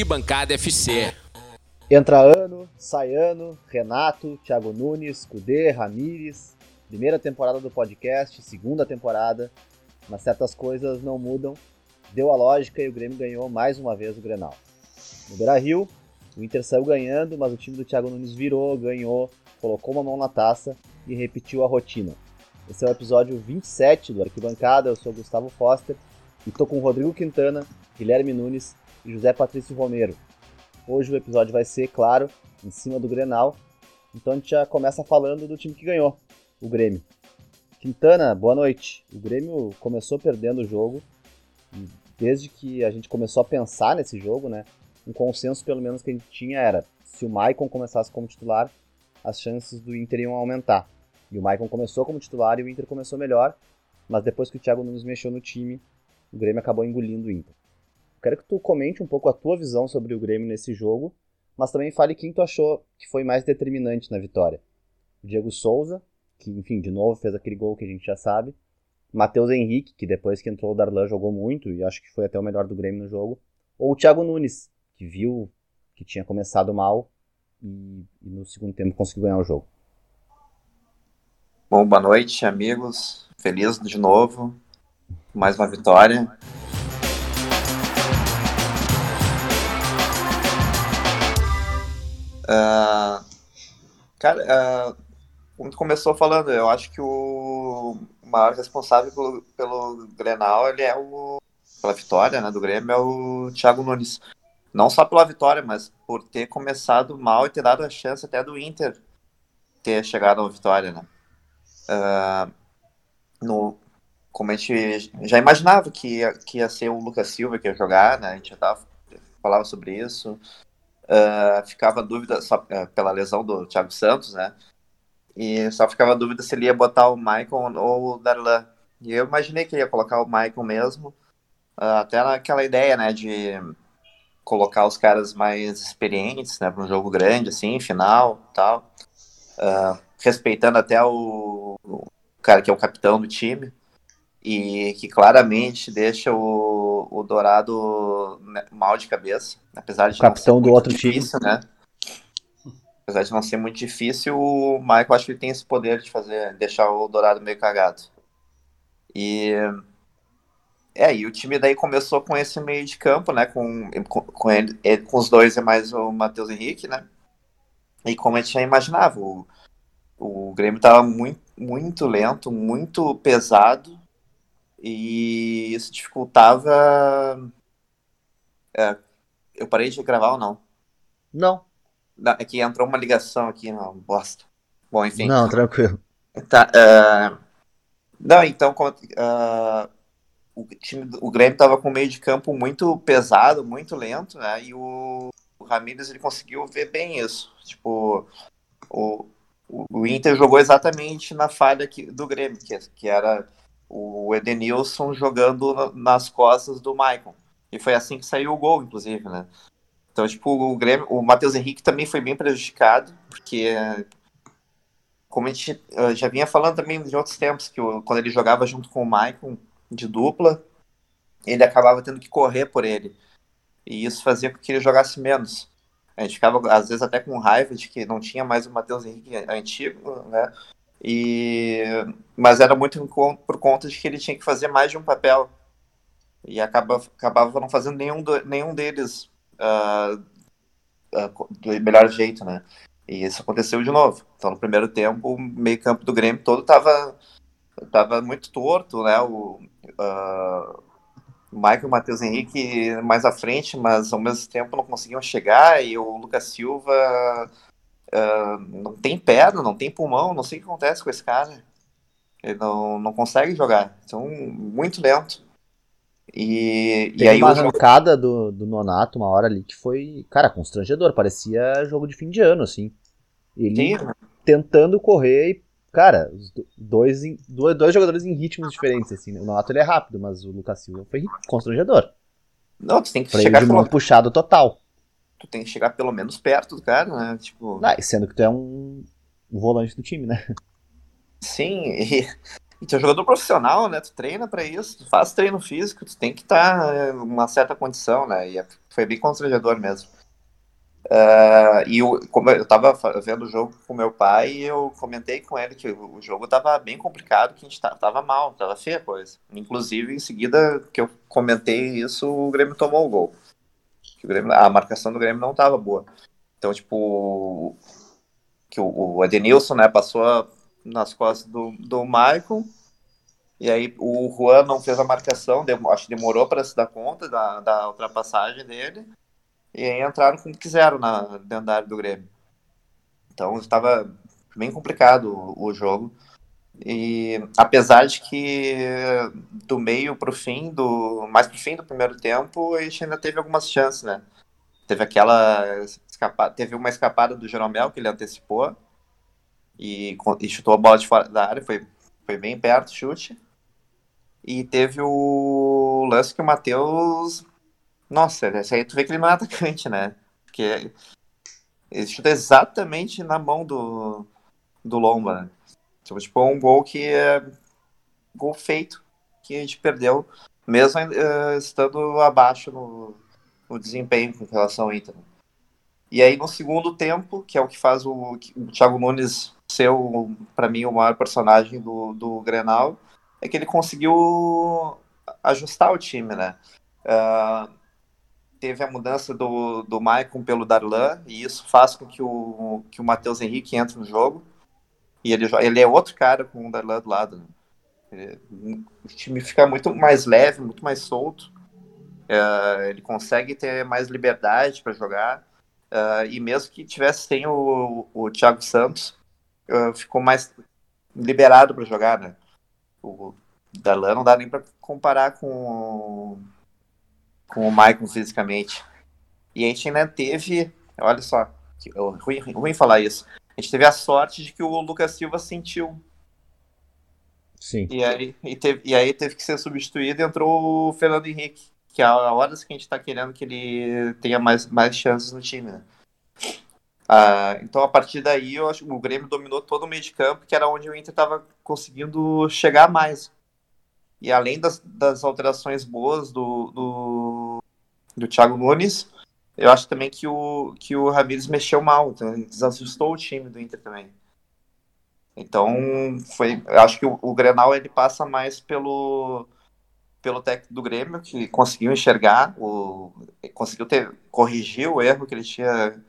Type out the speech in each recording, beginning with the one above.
Arquibancada FC. Entra ano, sai ano, Renato, Thiago Nunes, Cudê, Ramires. Primeira temporada do podcast, segunda temporada, mas certas coisas não mudam. Deu a lógica e o Grêmio ganhou mais uma vez o Grenal. No Beira-Rio, o Inter saiu ganhando, mas o time do Thiago Nunes virou, ganhou, colocou uma mão na taça e repetiu a rotina. Esse é o episódio 27 do Arquibancada, eu sou Gustavo Foster e tô com Rodrigo Quintana, Guilherme Nunes e José Patrício Romero. Hoje o episódio vai ser, claro, em cima do Grenal. Então a gente já começa falando do time que ganhou, o Grêmio. Quintana, boa noite. O Grêmio começou perdendo o jogo. Desde que a gente começou a pensar nesse jogo, né? Um consenso pelo menos que a gente tinha era se o Maicon começasse como titular, as chances do Inter iam aumentar. E o Maicon começou como titular e o Inter começou melhor, mas depois que o Thiago Nunes mexeu no time, o Grêmio acabou engolindo o Inter. Quero que tu comente um pouco a tua visão sobre o Grêmio nesse jogo, mas também fale quem tu achou que foi mais determinante na vitória. Diego Souza, que, enfim, de novo fez aquele gol que a gente já sabe. Matheus Henrique, que depois que entrou o Darlan jogou muito e acho que foi até o melhor do Grêmio no jogo. Ou o Thiago Nunes, que viu que tinha começado mal e, e no segundo tempo conseguiu ganhar o jogo. Bom, boa noite, amigos. Feliz de novo. Mais uma vitória. Uh, cara, uh, como tu começou falando, eu acho que o maior responsável pelo, pelo Grenal, ele é o pela vitória né, do Grêmio, é o Thiago Nunes. Não só pela vitória, mas por ter começado mal e ter dado a chance até do Inter ter chegado à vitória, né? Uh, no, como a gente já imaginava que ia, que ia ser o Lucas Silva que ia jogar, né? A gente já tava, falava sobre isso. Uh, ficava dúvida só uh, pela lesão do Thiago Santos, né? E só ficava dúvida se ele ia botar o Michael ou o Darlan. E eu imaginei que ia colocar o Michael mesmo, uh, até naquela ideia, né, de colocar os caras mais experientes, né, para um jogo grande, assim, final, tal, respeitando até o, o cara que é o capitão do time e que claramente deixa o, o Dourado né, mal de cabeça, apesar de capitão do outro difícil, time, né? Apesar de não ser muito difícil, o Michael acho que ele tem esse poder de fazer deixar o Dourado meio cagado. E é, e o time daí começou com esse meio de campo, né? Com, com, com, ele, com os dois e mais o Matheus Henrique, né? E como a gente já imaginava, o, o Grêmio estava muito, muito lento, muito pesado e isso dificultava. É, eu parei de gravar ou não? Não. É que entrou uma ligação aqui, não, bosta. Bom, enfim. Não, tranquilo. Tá, uh... Não, então uh... o time, o Grêmio estava com o meio de campo muito pesado, muito lento, né? E o, o Ramírez ele conseguiu ver bem isso. Tipo, o, o Inter jogou exatamente na falha que, do Grêmio, que, que era o Edenilson jogando nas costas do Maicon. E foi assim que saiu o gol, inclusive, né? Então, tipo, o Grêmio, o Matheus Henrique também foi bem prejudicado, porque como a gente já vinha falando também de outros tempos, que quando ele jogava junto com o Maicon de dupla, ele acabava tendo que correr por ele. E isso fazia com que ele jogasse menos. A gente ficava, às vezes, até com raiva de que não tinha mais o Matheus Henrique antigo, né? E, mas era muito por conta de que ele tinha que fazer mais de um papel. E acaba, acabava não fazendo nenhum, do, nenhum deles uh, uh, do melhor jeito, né? E isso aconteceu de novo. Então, no primeiro tempo, o meio-campo do Grêmio todo estava tava muito torto, né? O, uh, Michael e o Matheus Henrique mais à frente, mas ao mesmo tempo não conseguiam chegar, e o Lucas Silva uh, não tem perna, não tem pulmão, não sei o que acontece com esse cara. Ele não, não consegue jogar. Então, muito lento. E, e aí uma arrancada do, do Nonato uma hora ali que foi, cara, constrangedor. Parecia jogo de fim de ano, assim. Ele Sim. tentando correr e, cara, dois, dois, dois jogadores em ritmos diferentes, assim. Né? O Nonato ele é rápido, mas o Lucas Silva foi constrangedor. Não, tu tem que Freio chegar de mão puxado total tu tem que chegar pelo menos perto do cara, né? Tipo... Ah, sendo que tu é um, volante do time, né? Sim, e, E tu é jogador profissional, né? Tu treina para isso, tu faz treino físico, tu tem que estar tá uma certa condição, né? E é, foi bem constrangedor mesmo. Uh, e eu, como eu tava vendo o jogo com meu pai, eu comentei com ele que o jogo tava bem complicado, que a gente tava mal, tava feia a coisa. Inclusive, em seguida que eu comentei isso, o Grêmio tomou o gol. O Grêmio, a marcação do Grêmio não tava boa. Então, tipo, que o, o Edenilson, né, passou nas costas do, do Michael. E aí o Juan não fez a marcação, acho que demorou para se dar conta da, da ultrapassagem dele. E aí entraram como quiseram na, dentro da área do Grêmio. Então estava bem complicado o, o, jogo. E apesar de que do meio para o fim, do, mais para o fim do primeiro tempo, a gente ainda teve algumas chances, né? Teve aquela escapada, teve uma escapada do Jeromel que ele antecipou e, e chutou a bola de fora da área, foi, foi bem perto o chute. E teve o lance que o Matheus. Nossa, esse aí tu vê que ele não é atacante, né? Porque ele chuta exatamente na mão do, do Lomba, né? Tipo, tipo, um gol que é gol feito, que a gente perdeu, mesmo uh, estando abaixo no, no desempenho com relação ao Inter. E aí no segundo tempo, que é o que faz o, o Thiago Nunes ser, para mim, o maior personagem do, do Grenal, é que ele conseguiu ajustar o time, né? Uh, teve a mudança do, do Maicon pelo Darlan, e isso faz com que o, que o Matheus Henrique entre no jogo. E ele, ele é outro cara com o Darlan do lado. Né? O time fica muito mais leve, muito mais solto. Uh, ele consegue ter mais liberdade para jogar. Uh, e mesmo que tivesse sem o, o Thiago Santos, uh, ficou mais liberado para jogar, né? O Darlan não dá nem para comparar com, com o Maicon fisicamente. E a gente ainda teve, olha só, que, ruim, ruim falar isso. A gente teve a sorte de que o Lucas Silva sentiu. Sim. E aí, e teve, e aí teve que ser substituído e entrou o Fernando Henrique, que é a hora que a gente está querendo que ele tenha mais, mais chances no time, né? Ah, então, a partir daí, eu acho que o Grêmio dominou todo o meio de campo, que era onde o Inter estava conseguindo chegar mais. E além das, das alterações boas do, do, do Thiago Nunes, eu acho também que o, que o Ramires mexeu mal, então desajustou o time do Inter também. Então, foi, eu acho que o, o Grenal ele passa mais pelo, pelo técnico do Grêmio, que conseguiu enxergar, o, conseguiu ter, corrigir o erro que ele tinha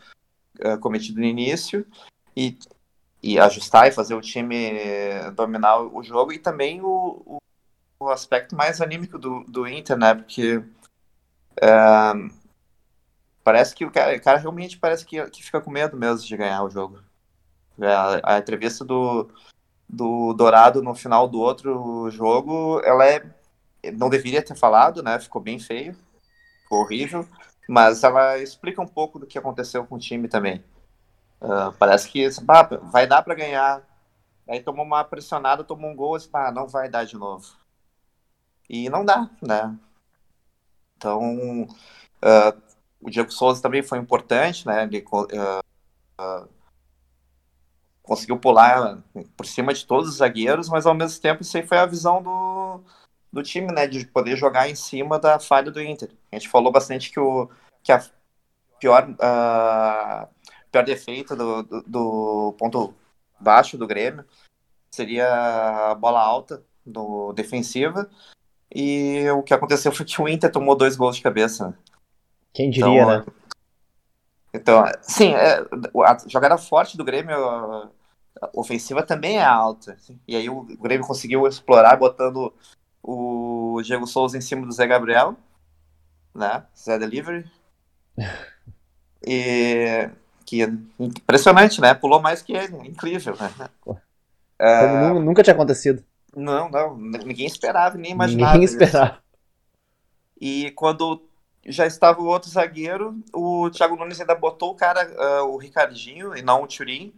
uh, cometido no início e, e ajustar e fazer o time dominar o jogo e também o, o, o aspecto mais anímico do, do Inter, né? Porque uh, parece que o cara, o cara realmente parece que, que fica com medo mesmo de ganhar o jogo. A, a entrevista do, do Dourado no final do outro jogo, ela é não deveria ter falado, né? Ficou bem feio, ficou horrível mas ela explica um pouco do que aconteceu com o time também. Uh, parece que ah, vai dar para ganhar. Aí tomou uma pressionada, tomou um gol, e ah, não vai dar de novo. E não dá, né? Então, uh, o Diego Souza também foi importante, né? Ele uh, conseguiu pular por cima de todos os zagueiros, mas ao mesmo tempo isso aí foi a visão do, do time, né, de poder jogar em cima da falha do Inter. A gente falou bastante que, o, que a pior, uh, pior defeito do, do, do, ponto baixo do Grêmio seria a bola alta do defensiva. E o que aconteceu foi que o Inter tomou dois gols de cabeça. Quem diria, então, né? Então, sim, é, a jogada forte do Grêmio ofensiva também é alta. Assim, e aí o Grêmio conseguiu explorar botando o Diego Souza em cima do Zé Gabriel, né? Zé Delivery. E que é impressionante, né? Pulou mais que ele, incrível, né? Uh, nunca tinha acontecido. Não, não, ninguém esperava, nem imaginava. Ninguém esperava. E quando já estava o outro zagueiro, o Thiago Nunes ainda botou o cara, uh, o Ricardinho, e não o Turin,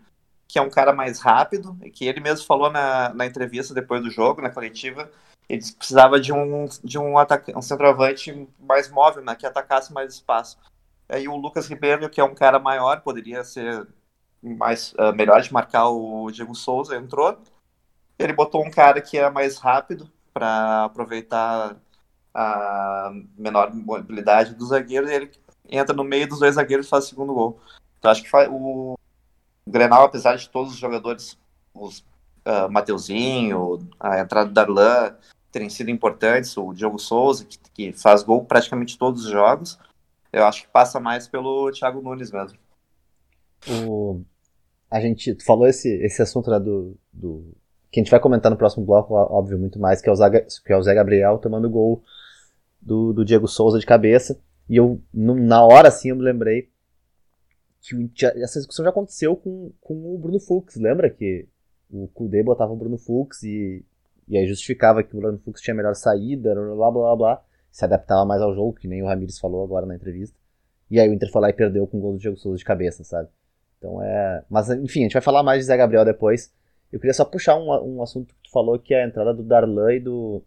que é um cara mais rápido, que ele mesmo falou na, na entrevista depois do jogo, na coletiva, eles precisavam de um, de um, um centroavante mais móvel, né, que atacasse mais espaço. Aí o Lucas Ribeiro, que é um cara maior, poderia ser mais uh, melhor de marcar o Diego Souza, entrou. ele botou um cara que era mais rápido para aproveitar a menor mobilidade do zagueiro e ele entra no meio dos dois zagueiros e faz o segundo gol. Então acho que o, o Grenal, apesar de todos os jogadores, os uh, Mateuzinho, a entrada do Darlan terem sido importantes, o Diogo Souza, que, que faz gol praticamente todos os jogos, eu acho que passa mais pelo Thiago Nunes mesmo. O... A gente falou esse, esse assunto né, do, do. Que a gente vai comentar no próximo bloco, óbvio, muito mais, que é o, Zaga, que é o Zé Gabriel tomando gol do, do Diego Souza de cabeça. E eu, na hora assim, eu me lembrei que essa discussão já aconteceu com, com o Bruno Fux. Lembra que o Kudê botava o Bruno Fux e, e aí justificava que o Bruno Fux tinha melhor saída, blá blá blá blá. Se adaptava mais ao jogo, que nem o Ramires falou agora na entrevista. E aí o Inter foi lá e perdeu com o gol do Diego Souza de cabeça, sabe? Então é. Mas enfim, a gente vai falar mais de Zé Gabriel depois. Eu queria só puxar um, um assunto que tu falou, que é a entrada do Darlan e do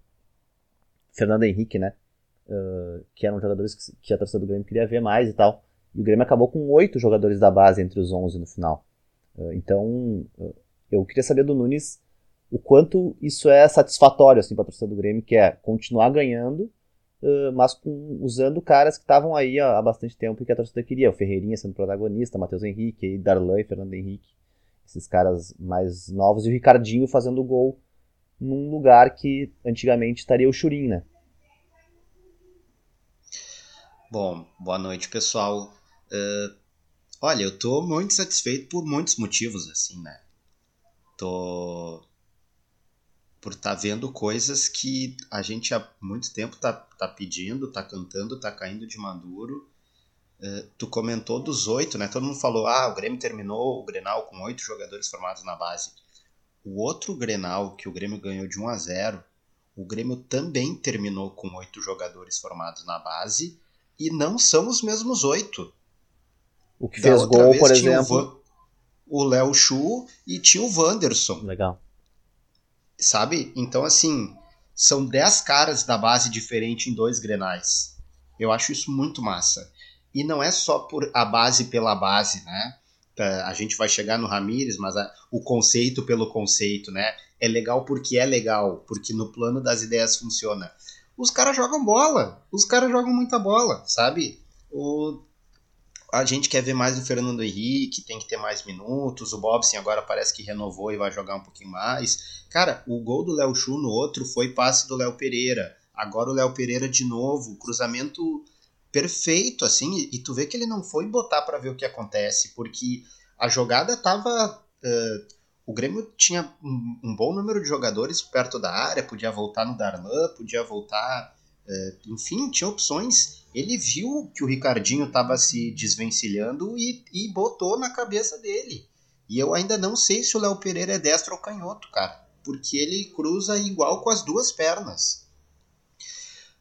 Fernando Henrique, né? Uh, que eram jogadores que, que a torcida do Grêmio queria ver mais e tal. E o Grêmio acabou com oito jogadores da base entre os onze no final. Uh, então, eu queria saber do Nunes o quanto isso é satisfatório assim, para a torcida do Grêmio, que é continuar ganhando uh, mas com, usando caras que estavam aí há, há, bastante tempo e que a torcida queria. O Ferreirinha sendo protagonista, Matheus Henrique, Darlan e Fernando Henrique, esses caras mais novos, e o Ricardinho fazendo gol num lugar que antigamente estaria o Churin, né? Bom, boa noite, pessoal. Uh, olha, eu tô muito satisfeito por muitos motivos, assim, né? Tô por estar tá vendo coisas que a gente há muito tempo tá, tá pedindo, tá cantando, tá caindo de maduro. Uh, tu comentou dos oito, né? Todo mundo falou, ah, o Grêmio terminou o Grenal com oito jogadores formados na base. O outro Grenal, que o Grêmio ganhou de 1 a 0 o Grêmio também terminou com oito jogadores formados na base e não são os mesmos oito. O que da fez gol, por exemplo. O Léo Chu e tinha o Wanderson. Legal sabe? Então, assim, são 10 caras da base diferente em dois grenais. Eu acho isso muito massa. E não é só por a base pela base, né? A gente vai chegar no Ramires, mas a, o conceito pelo conceito, né? É legal porque é legal, porque no plano das ideias funciona. Os caras jogam bola, os caras jogam muita bola, sabe? O, a gente quer ver mais do Fernando Henrique, tem que ter mais minutos. O Bobson agora parece que renovou e vai jogar um pouquinho mais. Cara, o gol do Léo Chu no outro foi passe do Léo Pereira. Agora o Léo Pereira de novo, cruzamento perfeito, assim. E tu vê que ele não foi botar para ver o que acontece, porque a jogada tava. Uh, o Grêmio tinha um, um, bom número de jogadores perto da área, podia voltar no Darlan, podia voltar. Uh, enfim, tinha opções ele viu que o Ricardinho estava se desvencilhando e, e botou na cabeça dele. E eu ainda não sei se o Léo Pereira é destro ou canhoto, cara, porque ele cruza igual com as duas pernas.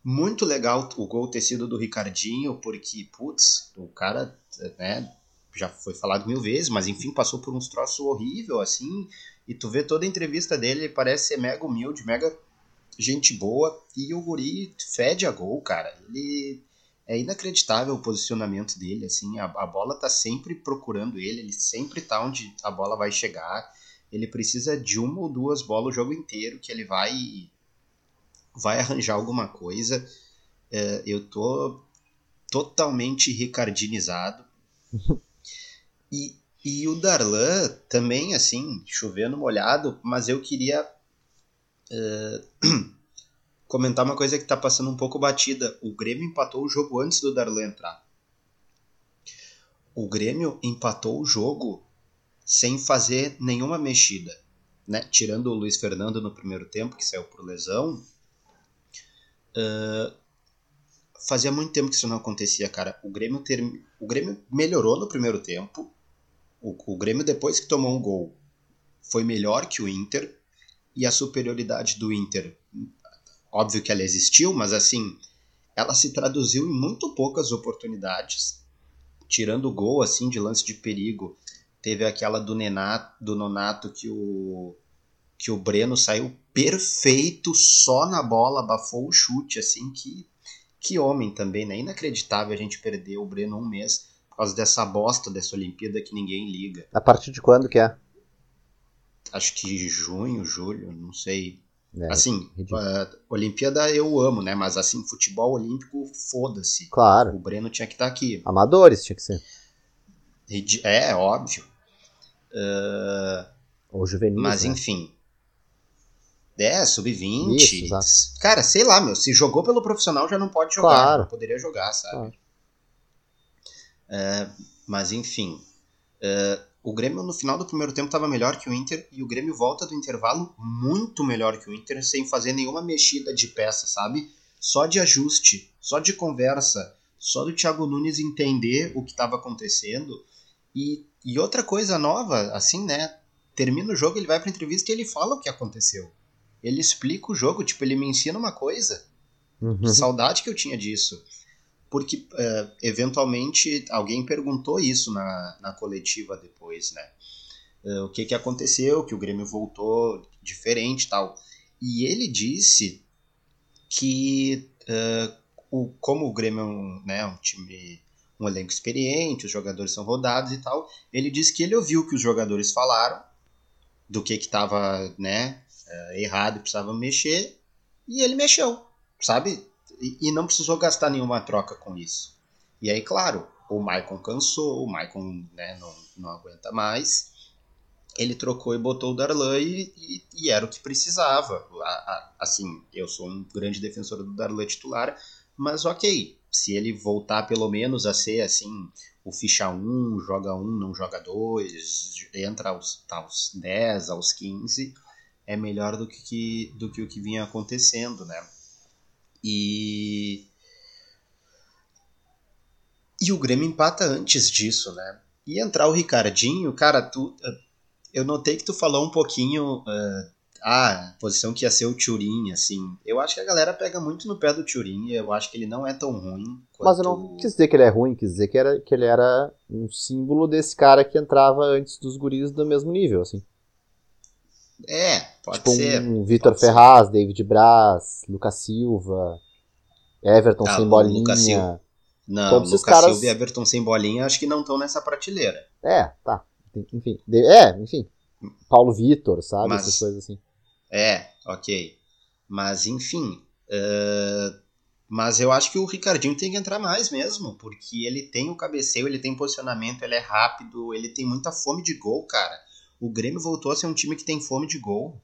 Muito legal o gol ter sido do Ricardinho, porque, putz, o cara, né, já foi falado mil vezes, mas enfim, passou por uns troços horrível assim, e tu vê toda a entrevista dele, ele parece ser mega humilde, mega gente boa, e o guri fede a gol, cara. Ele é inacreditável o posicionamento dele, assim, a, a bola tá sempre procurando ele, ele sempre tá onde a bola vai chegar. Ele precisa de uma ou duas bolas o jogo inteiro que ele vai vai arranjar alguma coisa. É, eu tô totalmente ricardinizado. e, e o Darlan também, assim, chovendo molhado, mas eu queria uh, comentar uma coisa que está passando um pouco batida. O Grêmio empatou o jogo antes do Darlan entrar. O Grêmio empatou o jogo sem fazer nenhuma mexida. Né? Tirando o Luiz Fernando no primeiro tempo, que saiu por lesão. Uh, fazia muito tempo que isso não acontecia, cara. O Grêmio, ter... o Grêmio melhorou no primeiro tempo. O, o Grêmio, depois que tomou um gol, foi melhor que o Inter. E a superioridade do Inter Óbvio que ela existiu, mas assim, ela se traduziu em muito poucas oportunidades. Tirando o gol assim de lance de perigo, teve aquela do Nenato, do Nonato que o que o Breno saiu perfeito só na bola, abafou o chute assim que que homem também, né? Inacreditável a gente perder o Breno um mês por causa dessa bosta dessa Olimpíada que ninguém liga. A partir de quando que é? acho que junho, julho, não sei. É, assim, a Olimpíada eu amo, né? Mas assim, futebol olímpico, foda-se. Claro. O Breno tinha que estar aqui. Amadores tinha que ser. É, óbvio. Ah, Ou juvenis. mas né? enfim. É, sub-20. Isso, exato. Cara, sei lá, meu. Se jogou pelo profissional já não pode jogar. Claro. Não poderia jogar, sabe? Claro. É, mas enfim. é, o Grêmio no final do primeiro tempo estava melhor que o Inter e o Grêmio volta do intervalo muito melhor que o Inter, sem fazer nenhuma mexida de peça, sabe? Só de ajuste, só de conversa, só do Thiago Nunes entender o que estava acontecendo. E, e outra coisa nova, assim, né? Termina o jogo, ele vai pra entrevista e ele fala o que aconteceu. Ele explica o jogo, tipo, ele me ensina uma coisa. Uhum. Saudade que eu tinha disso. Porque, é, eventualmente, alguém perguntou isso na, na coletiva depois, né? É, o que que aconteceu, que o Grêmio voltou diferente tal. E ele disse que, é, o, como o Grêmio é um, né, um time, um elenco experiente, os jogadores são rodados e tal, ele disse que ele ouviu o que os jogadores falaram, do que que estava né, errado e precisava mexer, e ele mexeu, sabe? E, não precisou gastar nenhuma troca com isso. E aí, claro, o Maicon cansou, o Maicon né, não, não aguenta mais. Ele trocou e botou o Darlan e, e, e era o que precisava. A- a- assim, eu sou um grande defensor do Darlan titular, mas ok, se ele voltar pelo menos a ser assim, o ficha 1, joga 1, não joga 2, entra aos, aos 10, aos 15, é melhor do que- do que o que vinha acontecendo, né? E. E o Grêmio empata antes disso, né? E entrar o Ricardinho, cara, tu. eh, Eu notei que tu falou um pouquinho. eh, ah, posição que ia ser o Turin, assim. Eu acho que a galera pega muito no pé do Turin. Eu acho que ele não é tão ruim quanto. Mas eu não quis dizer que ele é ruim, quis dizer que, era, que ele era um símbolo desse cara que entrava antes dos guris do mesmo nível, assim. É, pode tipo ser. um Vitor pode ser. Ferraz, David Braz, Lucas Silva, Everton Ah, sem bolinha. Lucas Silva. Não, Todos Lucas caras- Silva e Everton sem bolinha acho que não estão nessa prateleira. É, tá. Enfim. É, enfim. Paulo Vitor, sabe? Mas- Essas coisas assim. É, ok. Mas enfim. eh, mas eu acho que o Ricardinho tem que entrar mais mesmo, porque ele tem o cabeceio, ele tem posicionamento, ele é rápido, ele tem muita fome de gol, cara. O Grêmio voltou a ser um time que tem fome de gol.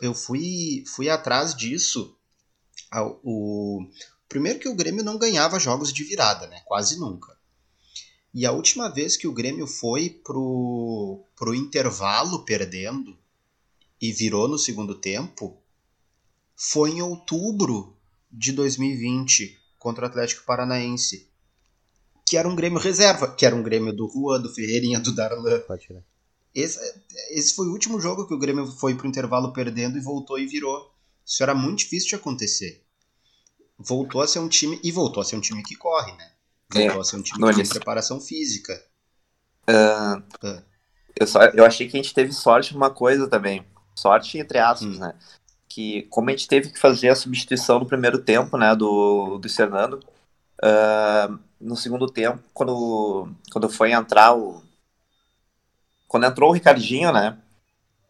Eu fui, fui atrás disso. O, primeiro que o Grêmio não ganhava jogos de virada, né? Quase nunca. E a última vez que o Grêmio foi pro, pro intervalo perdendo e virou no segundo tempo foi em outubro de 2020 contra o Atlético Paranaense. Que era um Grêmio reserva, que era um Grêmio do Juan, do Ferreirinha, do Darlan. Pode tirar. Esse, esse foi o último jogo que o Grêmio foi pro intervalo perdendo e voltou e virou. Isso era muito difícil de acontecer. Voltou a ser um time. E voltou a ser um time que corre, né? Voltou É, a ser um time tem preparação física. Eu, só, eu achei que a gente teve sorte numa coisa também. Sorte entre aspas, Hum. né? Que como a gente teve que fazer a substituição no primeiro tempo, né, do, do Fernando, ah, no segundo tempo, quando, quando foi entrar o. Quando entrou o Ricardinho, né?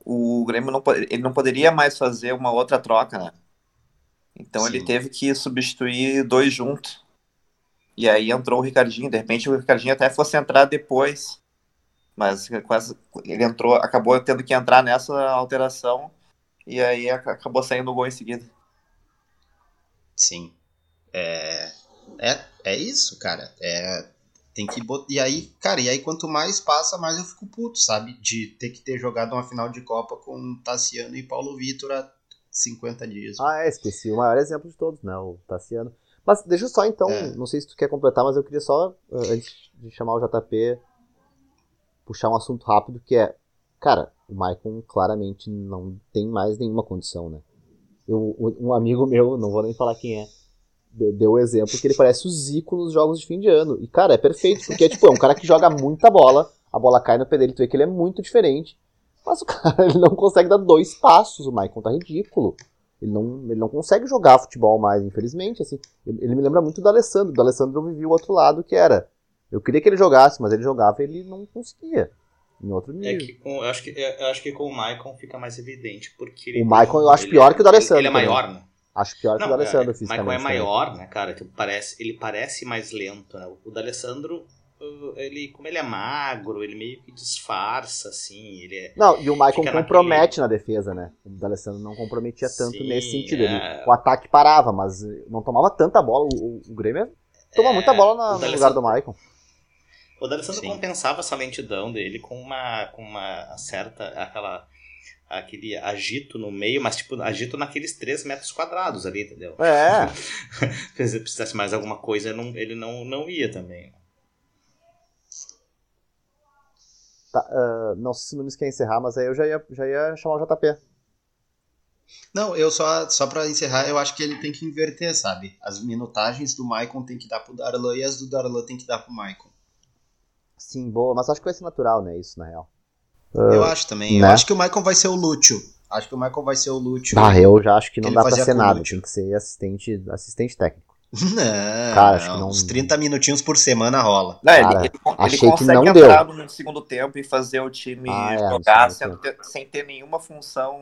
O Grêmio não, ele não poderia mais fazer uma outra troca, né? Então ele Sim. teve que substituir dois juntos. E aí entrou o Ricardinho. De repente o Ricardinho até fosse entrar depois. Mas essa- ele entrou, acabou tendo que entrar nessa alteração. E aí ac- acabou saindo o gol em seguida. Sim. É, é, é isso, cara. É, tem que botar. E aí, cara, e aí quanto mais passa, mais eu fico puto, sabe? De ter que ter jogado uma final de Copa com Tassiano e Paulo Vitor há 50 dias. Ah, é, esqueci o maior exemplo de todos, né? O Tassiano. Mas deixa eu só então, É. não sei se tu quer completar, mas eu queria só, eh, antes de chamar o JP, puxar um assunto rápido que é, cara, o Maicon claramente não tem mais nenhuma condição, né? Eu, um amigo meu, não vou nem falar quem é, deu o exemplo que ele parece o Zico nos jogos de fim de ano. E, cara, é perfeito, porque tipo, é um cara que joga muita bola, a bola cai no pé dele, tu vê que ele é muito diferente. Mas o cara ele não consegue dar dois passos, o Maicon tá ridículo. Ele não, ele não consegue jogar futebol mais, infelizmente. Assim. Ele me lembra muito do Alessandro. Do Alessandro eu vivi o outro lado, que era. Eu queria que ele jogasse, mas ele jogava e ele não conseguia. em outro É nível. que com, eu, acho que, eu acho que com o Maicon fica mais evidente, porque O Maicon eu acho pior que o do Alessandro Ele, é maior, né? Acho pior que o Alessandro é, fisicamente. Maicon é maior, né, cara? Tipo, parece, ele parece mais lento, né? O D'Alessandro, uh, ele, como ele é magro, ele meio que disfarça, assim, ele é... Não, e o Maicon Fica compromete na defesa, né? O D'Alessandro não comprometia tanto Sim, nesse sentido. Ele- é. o ataque parava, mas não tomava tanta bola. O, o- Grêmio toma É, muita bola na- no lugar do Maicon. O D'Alessandro compensava essa lentidão dele com uma, com uma certa, aquela, aquele agito no meio, mas tipo, agito naqueles 3 metros quadrados ali, entendeu? É, Se ele precisasse mais alguma coisa, não- ele não, não ia também. tá, ah, não sei se o Nunes quer encerrar, mas aí eu já ia, já ia chamar o JP. Não, eu só, só pra encerrar, eu acho que ele tem que inverter, sabe? As minutagens do Maicon tem que dar pro Darlan e as do Darlan tem que dar pro Maicon. Sim, boa, mas acho que vai ser natural, né? Isso, na real. Eu acho também. Eu né? acho que o Maicon vai ser o Lúcio. Acho que o Maicon vai ser o Lúcio. Ah, eu já acho que não Ele dá pra ser nada. Tem que ser assistente, assistente técnico. Não, Cara, acho que não, não- uns 30 minutinhos por semana rola. Não, ele- Cara, ele, ele consegue não entrar no segundo tempo e fazer o time Ah, é, jogar segundo sem ter, sem ter nenhuma função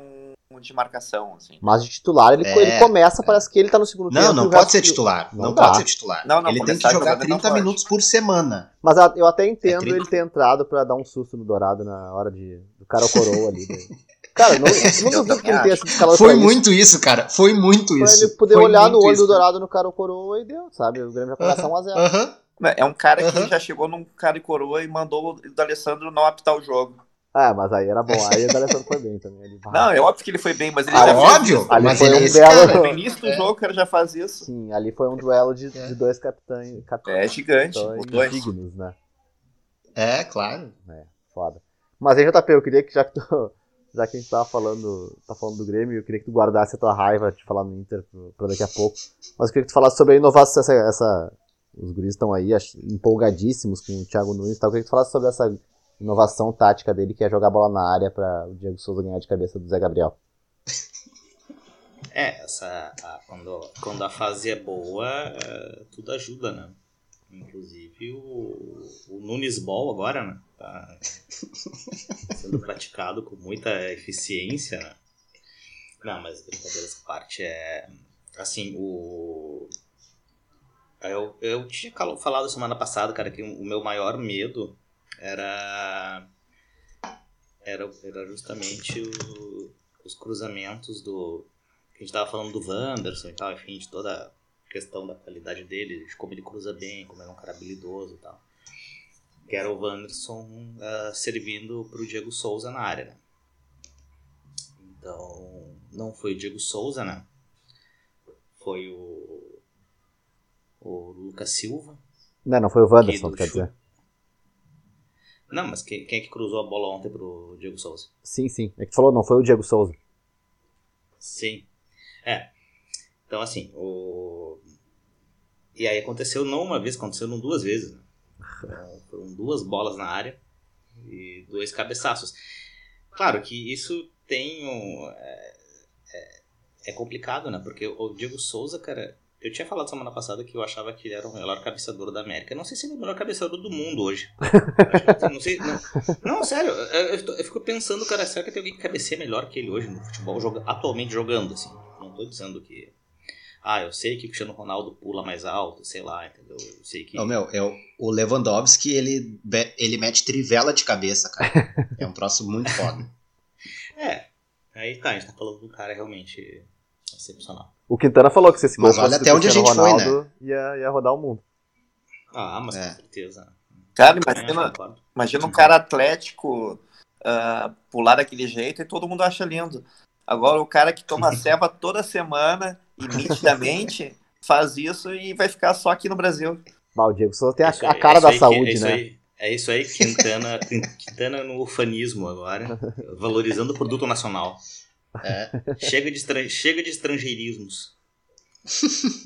de marcação. Assim. Mas de titular, ele, É, ele começa, parece que ele tá no segundo tempo. Não, e não o pode ser titular. Não Não, pode ser titular. Não, não, ele tem que jogar jogando não 30 pode. minutos por semana. Mas eu até entendo 30. ele ter entrado pra dar um susto no Dourado na hora de, do cara coroa ali. Cara, não, não duvido que ele tenha sido escalado Foi pra isso, muito isso, cara. Foi muito Pra isso. ele poder Foi olhar no muito olho isso. do Dourado no cara ou coroa e deu, sabe? O Grêmio já começa Aham, 1x0. aham. É um cara que Aham. já chegou num cara e coroa e mandou o D'Alessandro não apitar o jogo. Ah, mas aí era bom. Aí o D'Alessandro foi bem também. Ele, Não, é óbvio que ele foi bem, mas ele Ah, já É fez óbvio, isso. Ali mas foi ele é um belo- cara. No início do jogo o cara já faz isso. Sim, ali foi um duelo de, É. de dois capitães, É gigante, capitães os dois. dignos, né? É, claro. Foda. Mas aí, JP, eu queria que, já que, tu- já que a gente tava falando, tá falando do Grêmio, eu queria que tu guardasse a tua raiva de falar no Inter pra daqui a pouco. Mas eu queria que tu falasse sobre a inovação, essa, essa- os guris estão aí empolgadíssimos com o Thiago Nunes e tal. Eu queria que tu falasse sobre essa inovação tática dele, que é jogar bola na área pra o Diego Souza ganhar de cabeça do Zé Gabriel. É, essa, a- quando, quando a fase é boa, é, tudo ajuda, né? Inclusive o, o Nunes Ball agora, né? Tá sendo praticado com muita eficiência, né? Não, mas brincadeiras à parte é. Assim, o. Eu, eu tinha falado semana passada, cara, que o meu maior medo era. Era, era justamente o- os cruzamentos do. A gente tava falando do Wanderson e tal, enfim, de toda questão da qualidade dele, de como ele cruza bem, como ele é um cara habilidoso e tal. Que era o Wanderson ah, servindo pro Diego Souza na área, né? Então, não foi o Diego Souza, né? Foi o. O Lucas Silva. Não, não foi o Wanderson, Que quer dizer. Não, mas quem, quem é que cruzou a bola ontem pro Diego Souza? Sim, sim. É que tu falou, não foi o Diego Souza. Sim. É. Então, assim, o. E aí aconteceu não uma vez, aconteceu duas vezes. Né? Foram- Foram duas bolas na área e dois cabeçaços. Claro que isso tem um. É, é- é complicado, né? Porque o Diego Souza, cara. Eu tinha falado semana passada que eu achava que ele era o melhor cabeceador da América. Não sei se ele é o melhor cabeceador do mundo hoje. Eu não sei. Não, não sério. Eu, eu eu fico pensando, cara, será que tem alguém que cabeceia melhor que ele hoje no futebol, joga- atualmente jogando, assim? Não tô dizendo que. Ah, eu sei que o Cristiano Ronaldo pula mais alto, sei lá, entendeu? Eu sei que. Ô, meu, é o, o Lewandowski, ele, ele mete trivela de cabeça, cara. É um troço muito foda. É. Aí tá, a gente tá falando do cara realmente excepcional. O Quintana falou que se esse gol fosse até onde a gente foi, né? Ronaldo, ia, ia rodar o mundo. Ah, mas É. com certeza. Cara, imagina, imagina um cara atlético ah, pular daquele jeito e todo mundo acha lindo. Agora o cara que toma ceva toda semana e nitidamente faz isso e vai ficar só aqui no Brasil. O Diego Souza tem a, Isso a aí- cara é isso da aí que- saúde, é isso né? aí- é isso aí, Quintana, Quintana no ufanismo agora, valorizando o produto nacional. É. Chega de, chega de estrangeirismos.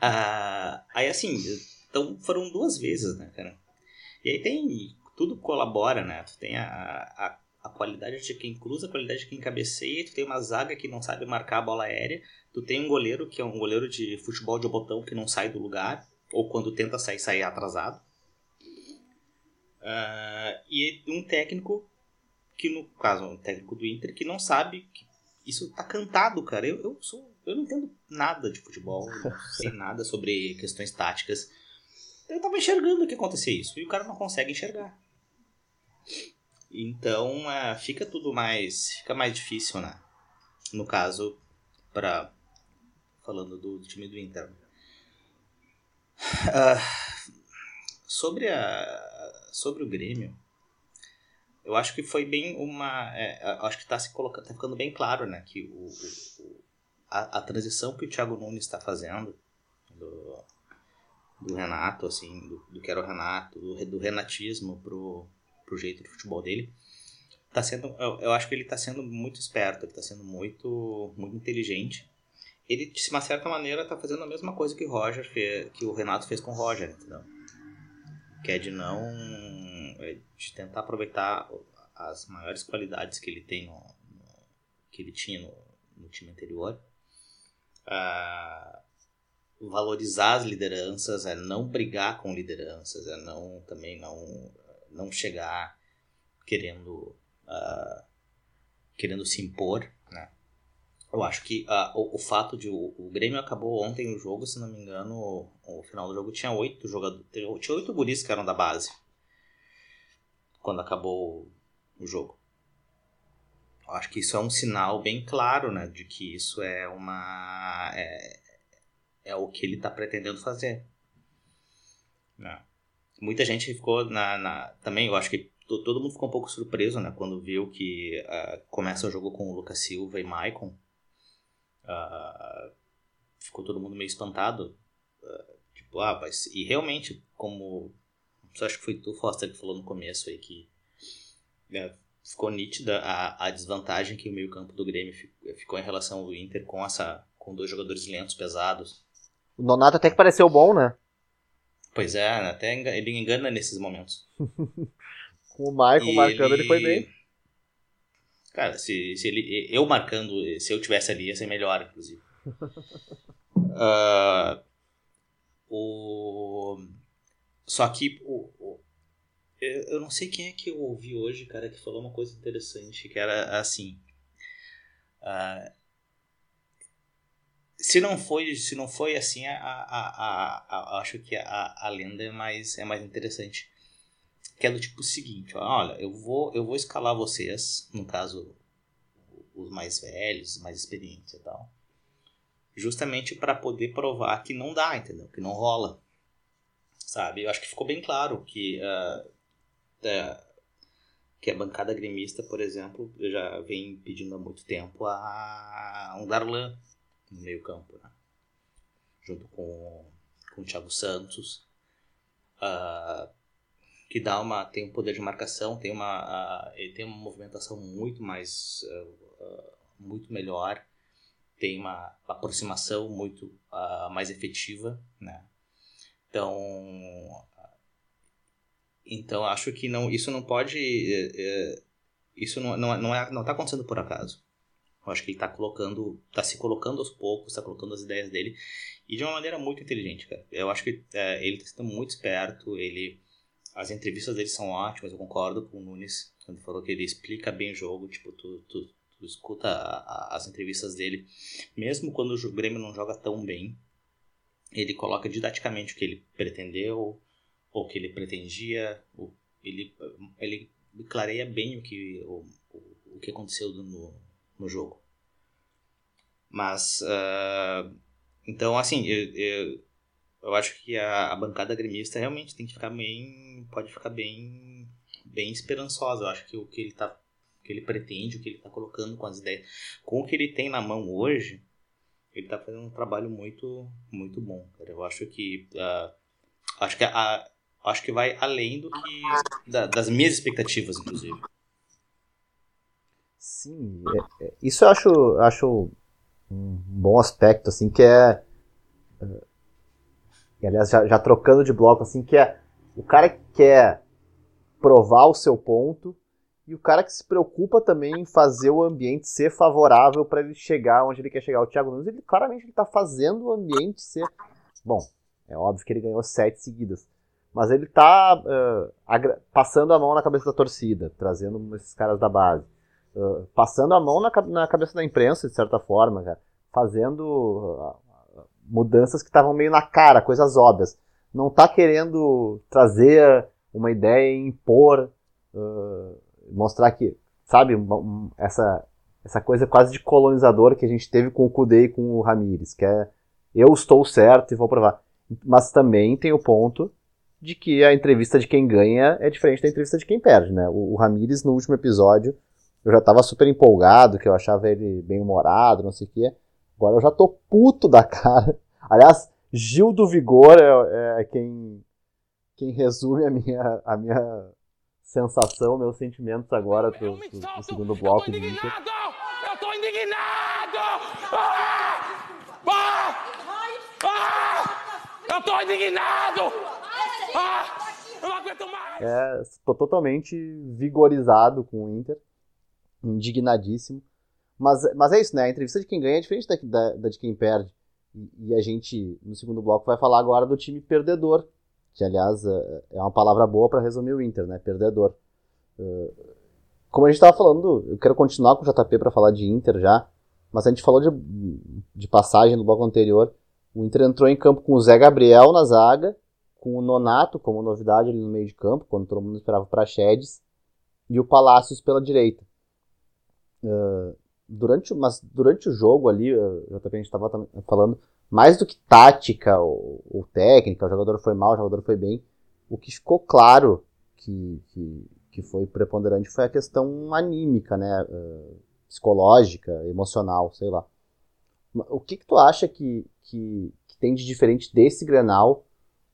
Ah, aí assim, então foram duas vezes, né, cara? E aí tem. Tudo colabora, né? Tu tem a, a, a qualidade de quem cruza, a qualidade de quem cabeceia, tu tem uma zaga que não sabe marcar a bola aérea, tu tem um goleiro que é um goleiro de futebol de botão que não sai do lugar, ou quando tenta sair, sai atrasado. Uh, e um técnico que, no caso, um técnico do Inter, que não sabe que isso tá cantado, cara. Eu, eu sou. Eu não entendo nada de futebol, não sei nada sobre questões táticas. Eu tava enxergando que acontecia isso. E o cara não consegue enxergar. Então uh, fica tudo mais. Fica mais difícil, né? No caso, para Falando do, time do Inter. Uh, sobre, a, sobre o Grêmio. Eu acho que foi bem uma. É, acho que está se colocando, tá ficando bem claro, né, que o, o a, a, transição que o Thiago Nunes está fazendo do, do Renato, assim, do, do que era o Renato, do, do renatismo pro, pro jeito de futebol dele, tá sendo, eu, eu acho que ele está sendo muito esperto, ele está sendo muito, muito inteligente. Ele, de uma certa maneira, está fazendo a mesma coisa que o Roger fez, que o Renato fez com o Roger, entendeu? Que é de não é de tentar aproveitar as maiores qualidades que ele tem no, no que ele tinha no, no time anterior uh, valorizar as lideranças é não brigar com lideranças é não também não não chegar querendo uh, querendo se impor eu acho que uh, o, o, fato de o, o, Grêmio acabou ontem o jogo se não me engano o, o final do jogo tinha oito jogadores tinha oito guris que eram da base quando acabou o jogo. Eu acho que isso é um sinal bem claro, né, de que isso é uma é, é o que ele está pretendendo fazer. Né? Muita gente ficou na, na, também, eu acho que todo mundo ficou um pouco surpreso, né, quando viu que uh, começa o jogo com o Lucas Silva e Maicon. Uh, ficou todo mundo meio espantado. Uh, tipo, ah, mas, e realmente, como acho que foi tu, Foster, que falou no começo aí que é, ficou nítida a, a desvantagem que o meio-campo do Grêmio ficou em relação ao Inter com essa com dois jogadores lentos, pesados. O Nonato até que pareceu bom, né? Pois é, até ele engana nesses momentos. com o Michael marcando, ele... ele... foi bem. Cara, se, se ele, eu marcando, se eu tivesse ali, ia ser melhor, inclusive. uh, o só que o, o, eu não sei quem é que eu ouvi hoje, cara, que falou uma coisa interessante, que era assim. Uh, se não foi se não foi assim a, a, a, a acho que a, a lenda é mais é mais interessante que é do tipo seguinte olha eu vou eu vou escalar vocês no caso os mais velhos mais experientes e tal justamente para poder provar que não dá entendeu que não rola sabe? Eu acho que ficou bem claro que, uh, que a bancada gremista, por exemplo, já vem pedindo há muito tempo a um Darlan no meio campo, né? junto com, com o Thiago Santos, uh, que dá uma tem um poder de marcação, tem uma uh, ele tem uma movimentação muito mais muito melhor, tem uma aproximação muito mais efetiva, né? Então, então acho que não, isso não pode, é, é, isso não, não, não, é, não tá acontecendo por acaso. Eu acho que ele está colocando, tá se colocando aos poucos, está colocando as ideias dele e de uma maneira muito inteligente, cara. Eu acho que é, ele está sendo muito esperto, ele, as entrevistas dele são ótimas, eu concordo com o Nunes quando falou que ele explica bem o jogo, tipo, tu, tu, tu escuta a, a, as entrevistas dele, mesmo quando o Grêmio não joga tão bem, ele coloca didaticamente o que ele pretendeu, ou o que ele pretendia, ele, ele clareia bem o que, o, o que aconteceu no, no jogo. Mas, uh, então, assim, eu, eu, eu, acho que a, a bancada gremista realmente tem que ficar bem, pode ficar bem, bem esperançosa. Eu acho que o que ele tá, que ele pretende, o que ele está colocando com as ideias, com o que ele tem na mão hoje, ele tá fazendo um trabalho muito muito bom cara. eu acho que uh, acho que a, acho que vai além do que da, das minhas expectativas inclusive sim é, é, isso eu acho acho um bom aspecto assim que é uh, aliás já, já trocando de bloco assim que é o cara que quer provar o seu ponto e o cara que se preocupa também em fazer o ambiente ser favorável para ele chegar onde ele quer chegar. O Thiago Nunes, ele claramente está fazendo o ambiente ser. Bom, é óbvio que ele ganhou sete seguidas. mas ele tá uh, passando a mão na cabeça da torcida, trazendo esses caras da base. Uh, passando a mão na, na, cabeça da imprensa, de certa forma, cara, fazendo mudanças que estavam meio na cara, coisas óbvias. Não tá querendo trazer uma ideia e impor, mostrar que, sabe, essa, essa coisa quase de colonizador que a gente teve com o Kudê e com o Ramires, que é eu estou certo e vou provar. Mas também tem o ponto de que a entrevista de quem ganha é diferente da entrevista de quem perde, né? O, o Ramires, no último episódio, eu já tava super empolgado, que eu achava ele bem humorado, não sei o quê. Agora eu já tô puto da cara. Aliás, Gil do Vigor é, é quem, quem resume a minha, a minha sensação, meus sentimentos agora pro, pro, pro segundo bloco. Eu tô indignado! Eu tô indignado! Ah! Ah! Ah! Eu tô indignado! Ah, eu não aguento mais! É, tô totalmente vigorizado com o Inter, indignadíssimo. Mas, mas é isso, né? A entrevista de quem ganha é diferente da, da, da de quem perde. E, a gente, no segundo bloco, vai falar agora do time perdedor, que aliás é, é uma palavra boa para resumir o Inter, né? Perdedor. Uh, como a gente estava falando, eu quero continuar com o JP para falar de Inter já, mas a gente falou de, de passagem no bloco anterior. O Inter entrou em campo com o Zé Gabriel na zaga, com o Nonato como novidade ali no meio de campo, quando todo mundo esperava para Chedes, e o Palácios pela direita. Uh, durante, mas durante o jogo ali, uh, a gente estava falando, mais do que tática ou, ou, técnica, o jogador foi mal, o jogador foi bem, o que ficou claro que, que, que foi preponderante foi a questão anímica, né, uh, psicológica, emocional, sei lá. O que, que tu acha que, que, que tem de diferente desse Grenal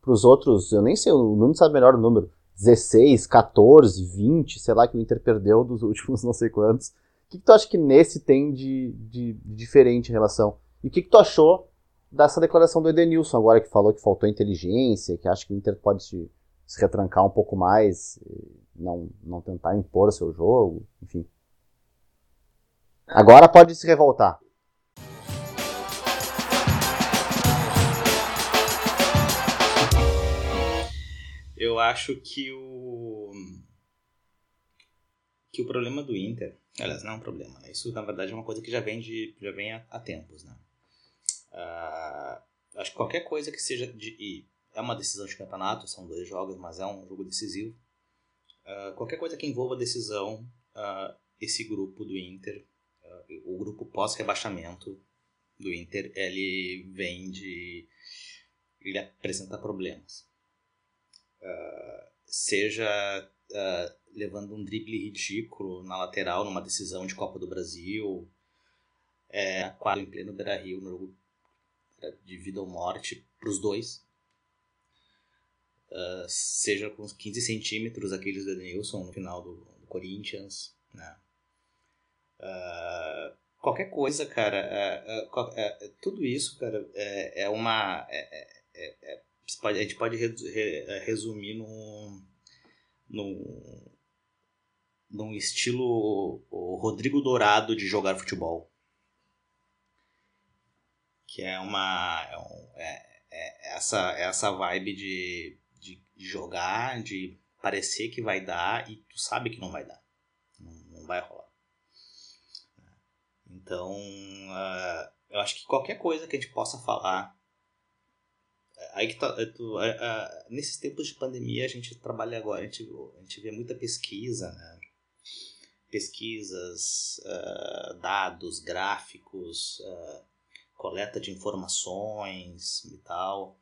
para os outros, eu nem sei, o Nunes sabe melhor o número, 16, 14, 20, sei lá, que o Inter perdeu dos últimos não sei quantos. Que, que tu acha que nesse tem de, de, de diferente em relação? E o que, que tu achou dessa declaração do Edenilson agora, que falou que faltou inteligência, que acha que o Inter pode se, se retrancar um pouco mais, não, não tentar impor seu jogo, enfim. Agora pode se revoltar. eu acho que o que o problema do Inter, aliás, não é um problema, né? Isso na verdade é uma coisa que já vem de já vem há, há tempos, né? Uh, acho que qualquer coisa que seja de é uma decisão de campeonato, são dois jogos, mas é um jogo decisivo. Uh, qualquer coisa que envolva decisão, uh, esse grupo do Inter, o grupo pós rebaixamento do Inter, ele vem de ele apresenta problemas seja uh, levando um drible ridículo na lateral numa decisão de Copa do Brasil, é, quadro em pleno Beira-Rio no jogo de vida ou morte para os dois. Uh, seja com os 15 centímetros aqueles do Edenilson no final do, do Corinthians, né? Uh, qualquer coisa, cara, uh, tudo isso, cara, é, é uma é, é, a gente pode resumir num, num, num estilo Rodrigo Dourado de jogar futebol. Que é uma. É, um, é, é essa, é essa vibe de, de, jogar, de parecer que vai dar e tu sabe que não vai dar. Não, não vai rolar. Então, uh, eu acho que qualquer coisa que a gente possa falar aí que tá, tu, a, a, nesses tempos de pandemia a gente trabalha agora, a gente, a gente vê muita pesquisa, né? Pesquisas, uh, dados, gráficos, uh, coleta de informações e tal.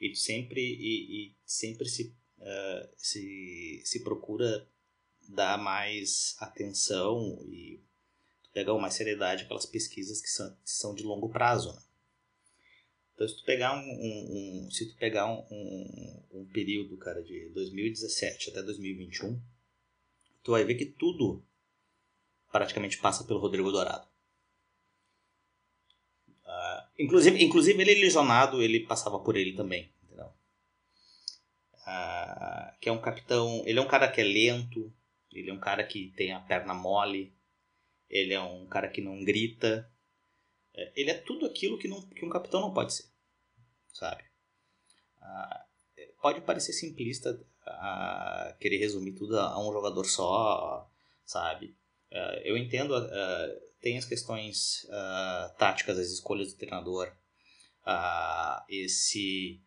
E sempre, e, e sempre se, uh, se, se procura dar mais atenção e pegar mais seriedade aquelas pesquisas que são, são de longo prazo, né? Então, se tu pegar um, um, um se tu pegar um, um, período, cara, de 2017 até 2021, tu vai ver que tudo praticamente passa pelo Rodrigo Dourado. Uh, inclusive, inclusive ele lesionado, ele passava por ele também, entendeu? Uh, que é um capitão, ele é um cara que é lento, ele é um cara que tem a perna mole, ele é um cara que não grita, ele é tudo aquilo que, não, que um capitão não pode ser, sabe? Ah, pode parecer simplista a querer resumir tudo a um jogador só, sabe? Uh, eu entendo, uh, tem as questões uh, táticas, as escolhas do treinador, esse,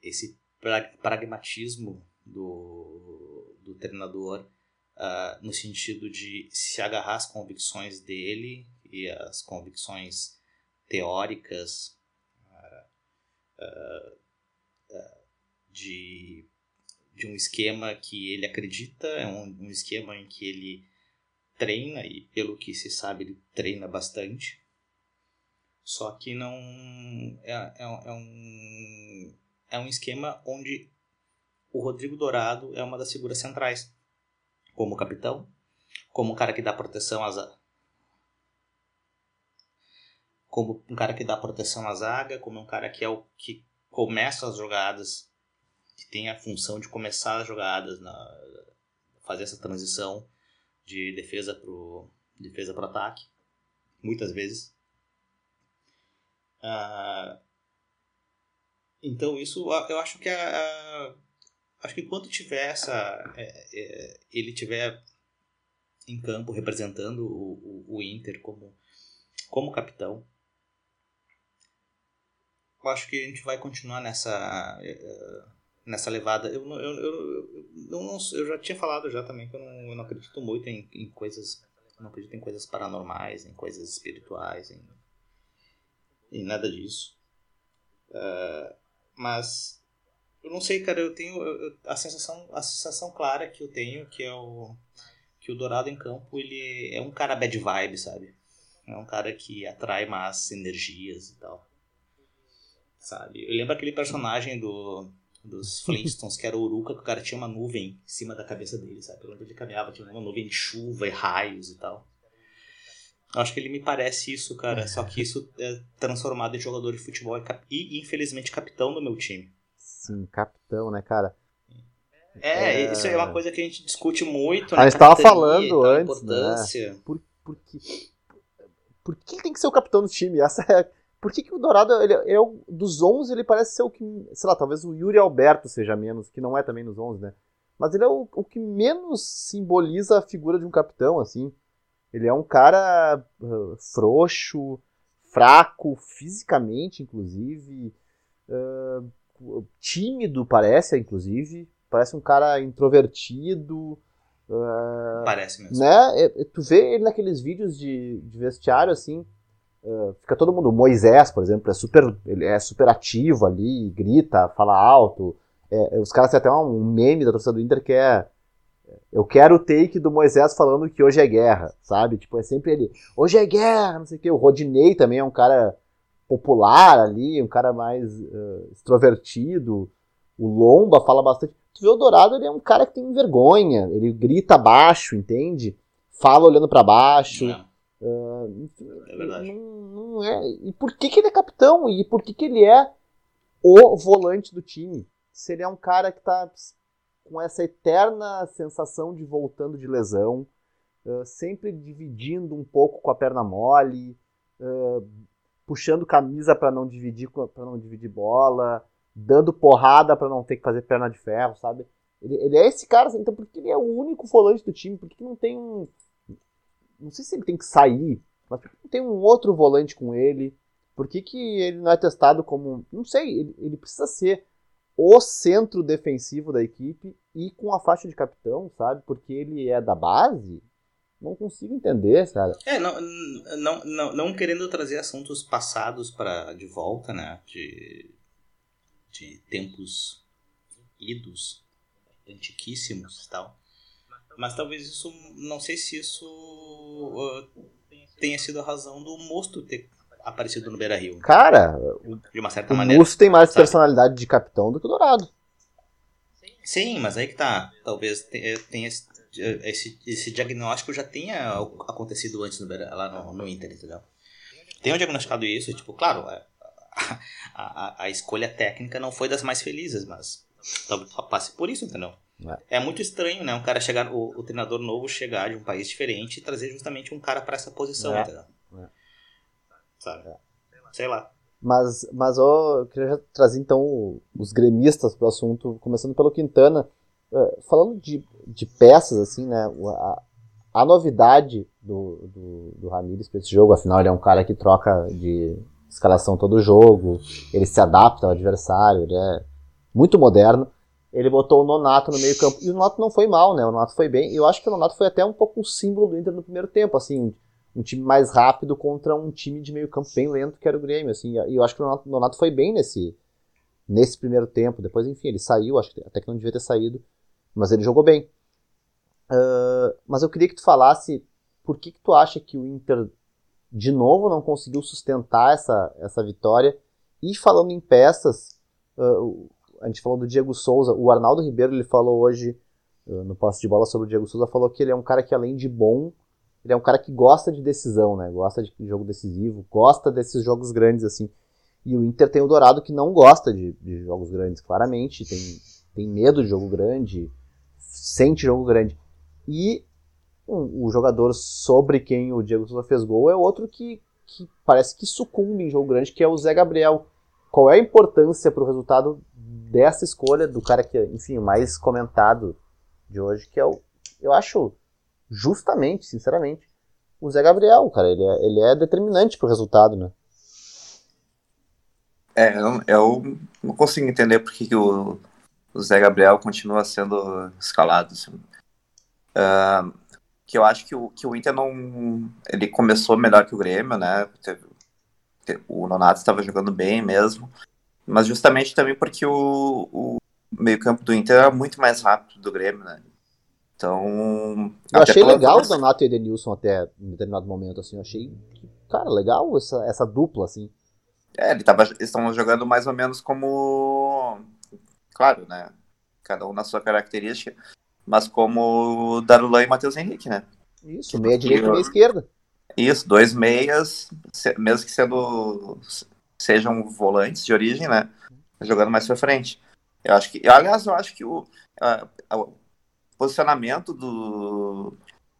esse pra, pragmatismo do, do treinador no sentido de se agarrar às convicções dele e as convicções teóricas de, de um esquema que ele acredita, é um, um esquema em que ele treina e pelo que se sabe ele treina bastante. Só que não é, é, é, um é um esquema onde o Rodrigo Dourado é uma das figuras centrais, como capitão, como um cara que dá proteção às como um cara que dá proteção à zaga, como um cara que é o que começa as jogadas que tem a função de começar as jogadas, na, fazer essa transição de defesa pro defesa pro ataque, muitas vezes. Ah, então isso, eu acho que a, a, acho que enquanto tiver essa, é, é, ele tiver em campo representando o, o, o Inter como como capitão, eu acho que a gente vai continuar nessa é, nessa levada. Eu, eu, eu, eu, eu já tinha falado já também que eu não, eu não acredito muito em, em coisas. não acredito em coisas paranormais, em coisas espirituais, em, em nada disso. Uh, mas eu não sei, cara, eu tenho eu, a sensação a sensação clara que eu tenho que é o que o Dourado em campo ele é um cara bad vibe, sabe? É um cara que atrai más energias e tal. Sabe? Eu lembro aquele personagem do dos Flintstones, que era o Uruka, que o cara tinha uma nuvem em cima da cabeça dele, sabe? Pelo onde ele caminhava, tinha uma nuvem de chuva e raios e tal. Acho que ele me parece isso, cara. Só que isso é transformado em jogador de futebol e, infelizmente, capitão do meu time. Sim, capitão, né, cara? É, é, isso é uma coisa que a gente discute muito, né? A gente tava falando antes, né? Por, por, que, por que tem que ser o capitão do time? Essa é por que, que o Dourado, ele, ele é o, dos 11, ele parece ser o que, sei lá, talvez o Yuri Alberto seja menos, que não é também nos 11, né? Mas ele é o, o que menos simboliza a figura de um capitão, assim. Ele é um cara uh, frouxo, fraco, fisicamente, inclusive. Uh, tímido, parece, inclusive. Parece um cara introvertido. Uh, parece mesmo. Né? Tu vê ele naqueles vídeos de, de vestiário, assim Uh, fica todo mundo. Moisés, por exemplo, é super, ele é super ativo ali, grita, fala alto. É, os caras têm até um meme da torcida do Inter que é. Eu quero o take do Moisés falando que hoje é guerra, sabe? Tipo, é sempre ele. Hoje é guerra, não sei o quê. O Rodinei também é um cara popular ali, um cara mais uh, extrovertido. O Lomba fala bastante. Tu vê o Dourado, ele é um cara que tem vergonha. Ele grita baixo, entende? Fala olhando para baixo. É. Uh, é verdade. Não, não, é. E por que, que ele é capitão? E por que, que ele é o volante do time? Se ele é um cara que tá com essa eterna sensação de voltando de lesão, uh, sempre dividindo um pouco com a perna mole, uh, puxando camisa para não dividir para não dividir bola, dando porrada para não ter que fazer perna de ferro, sabe? Ele, ele é esse cara, assim, então por que ele é o único volante do time? Por que não tem um não sei se ele tem que sair, mas tem um outro volante com ele? Por que, que ele não é testado como. Não sei, ele, ele precisa ser o centro defensivo da equipe e com a faixa de capitão, sabe? Porque ele é da base. Não consigo entender, cara. É, não, não, não, não querendo trazer assuntos passados para de volta, né? De, de tempos idos, antiquíssimos e tal. Mas talvez isso, não sei se isso uh, tenha sido a razão do Mosto ter aparecido no Beira Rio. Cara, de uma certa o maneira. O Mosto tem mais sabe? personalidade de capitão do que o Dourado. Sim, mas aí que tá. Talvez tenha esse, esse, esse diagnóstico já tenha acontecido antes no lá no, no Inter, entendeu? Tenham diagnosticado isso, tipo, claro, é, a, a, a escolha técnica não foi das mais felizes, mas talvez passe por isso, entendeu? É. é muito estranho, né? Um cara chegar, o, o, treinador novo chegar de um país diferente e trazer justamente um cara para essa posição, é. entendeu? É. Sabe? É. Sei lá. Mas, mas ó, eu queria trazer então os gremistas para o assunto, começando pelo Quintana. Uh, falando de, de peças, assim, né? A, a novidade do, do, do Ramires para esse jogo, afinal, ele é um cara que troca de escalação todo jogo, ele se adapta ao adversário, ele é muito moderno. Ele botou o Nonato no meio-campo. E o Nonato não foi mal, né? O Nonato foi bem. Eu acho que o Nonato foi até um pouco um símbolo do Inter no primeiro tempo, assim, um time mais rápido contra um time de meio-campo bem lento que era o Grêmio, assim. E eu acho que o Nonato foi bem nesse nesse primeiro tempo. Depois, enfim, ele saiu, acho que até que não devia ter saído, mas ele jogou bem. Uh, mas eu queria que tu falasse por que, que tu acha que o Inter de novo não conseguiu sustentar essa, essa vitória. E falando em peças, uh, a gente falou do Diego Souza, o Arnaldo Ribeiro ele falou hoje uh, no passe de bola sobre o Diego Souza, falou que ele é um cara que além de bom, ele é um cara que gosta de decisão, né? Gosta de jogo decisivo, gosta desses jogos grandes assim. E o Inter tem o Dourado que não gosta de, de jogos grandes, claramente, tem, tem medo de jogo grande, sente jogo grande. E um, o jogador sobre quem o Diego Souza fez gol é outro que, que parece que sucumbe em jogo grande, que é o Zé Gabriel. Qual é a importância para o resultado dessa escolha do cara que, enfim, o mais comentado de hoje, que é o, eu acho, justamente, sinceramente, o Zé Gabriel, cara, ele é, ele é determinante pro resultado, né? É, eu, eu não consigo entender por que, o, o Zé Gabriel continua sendo escalado. Assim. Uh, que eu acho que o, que o Inter não. Ele começou melhor que o Grêmio, né? O Nonato estava jogando bem mesmo mas justamente também porque o, o meio-campo do Inter era muito mais rápido do Grêmio, né? Então. Eu achei legal o Donato e o Edenilson até em determinado momento, assim. Eu achei, cara, legal essa, essa dupla, assim. É, ele tava, eles estavam jogando mais ou menos como. Claro, né? Cada um na sua característica, mas como Darlan e Matheus Henrique, né? Isso, meia direita e meia esquerda. Isso, dois meias, mesmo que sendo sejam volantes de origem, né? Jogando mais pra frente. Eu acho que, aliás, eu acho que o, a, a, o posicionamento do,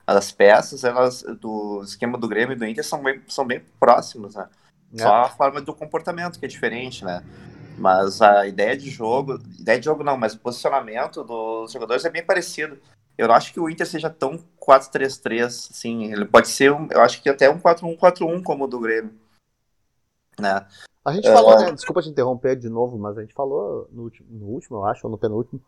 das peças, elas, do esquema do Grêmio e do Inter são bem, são bem próximos, né? É. Só a forma do comportamento que é diferente, né? Mas a ideia de jogo, ideia de jogo não, mas o posicionamento dos jogadores é bem parecido. Eu não acho que o Inter seja tão 4-3-3, assim, ele pode ser, um, eu acho que até um 4-1-4-1 como o do Grêmio. Né? A gente falou, é... né? Desculpa te interromper de novo, mas a gente falou no último, no último eu acho, ou no penúltimo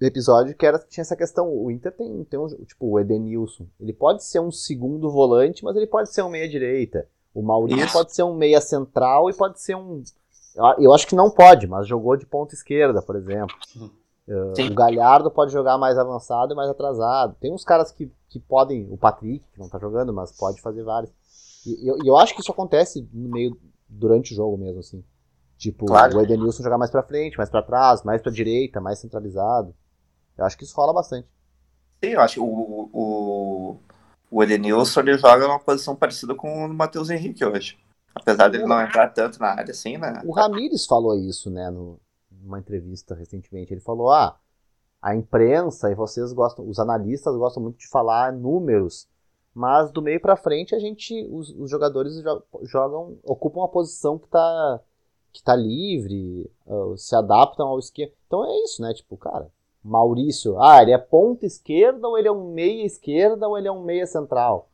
episódio, que era, tinha essa questão. O Inter tem, tem um, tipo, o Edenilson. Ele pode ser um segundo volante, mas ele pode ser um meia-direita. O Maurício pode ser um meia central e pode ser um. Eu acho que não pode, mas jogou de ponta esquerda, por exemplo. Uh, o Galhardo pode jogar mais avançado e mais atrasado. Tem uns caras que, que podem. O Patrick, que não tá jogando, mas pode fazer vários. E eu, eu acho que isso acontece no meio durante o jogo mesmo, assim. Tipo, claro. o Edenilson jogar mais pra frente, mais pra trás, mais pra direita, mais centralizado. Eu acho que isso rola bastante. Sim, eu acho que o, o, o Edenilson ele joga numa posição parecida com o Matheus Henrique hoje. Apesar dele não entrar tanto na área assim, né? O Ramires falou isso, né, no, numa entrevista recentemente. Ele falou: ah, a imprensa e vocês gostam, os analistas gostam muito de falar números mas do meio para frente a gente, os, os, jogadores jogam, ocupam a posição que tá, que tá livre, uh, se adaptam ao esquema. Então é isso, né? Tipo, cara, Maurício, ah, ele é ponta esquerda ou ele é um meia esquerda ou ele é um meia central?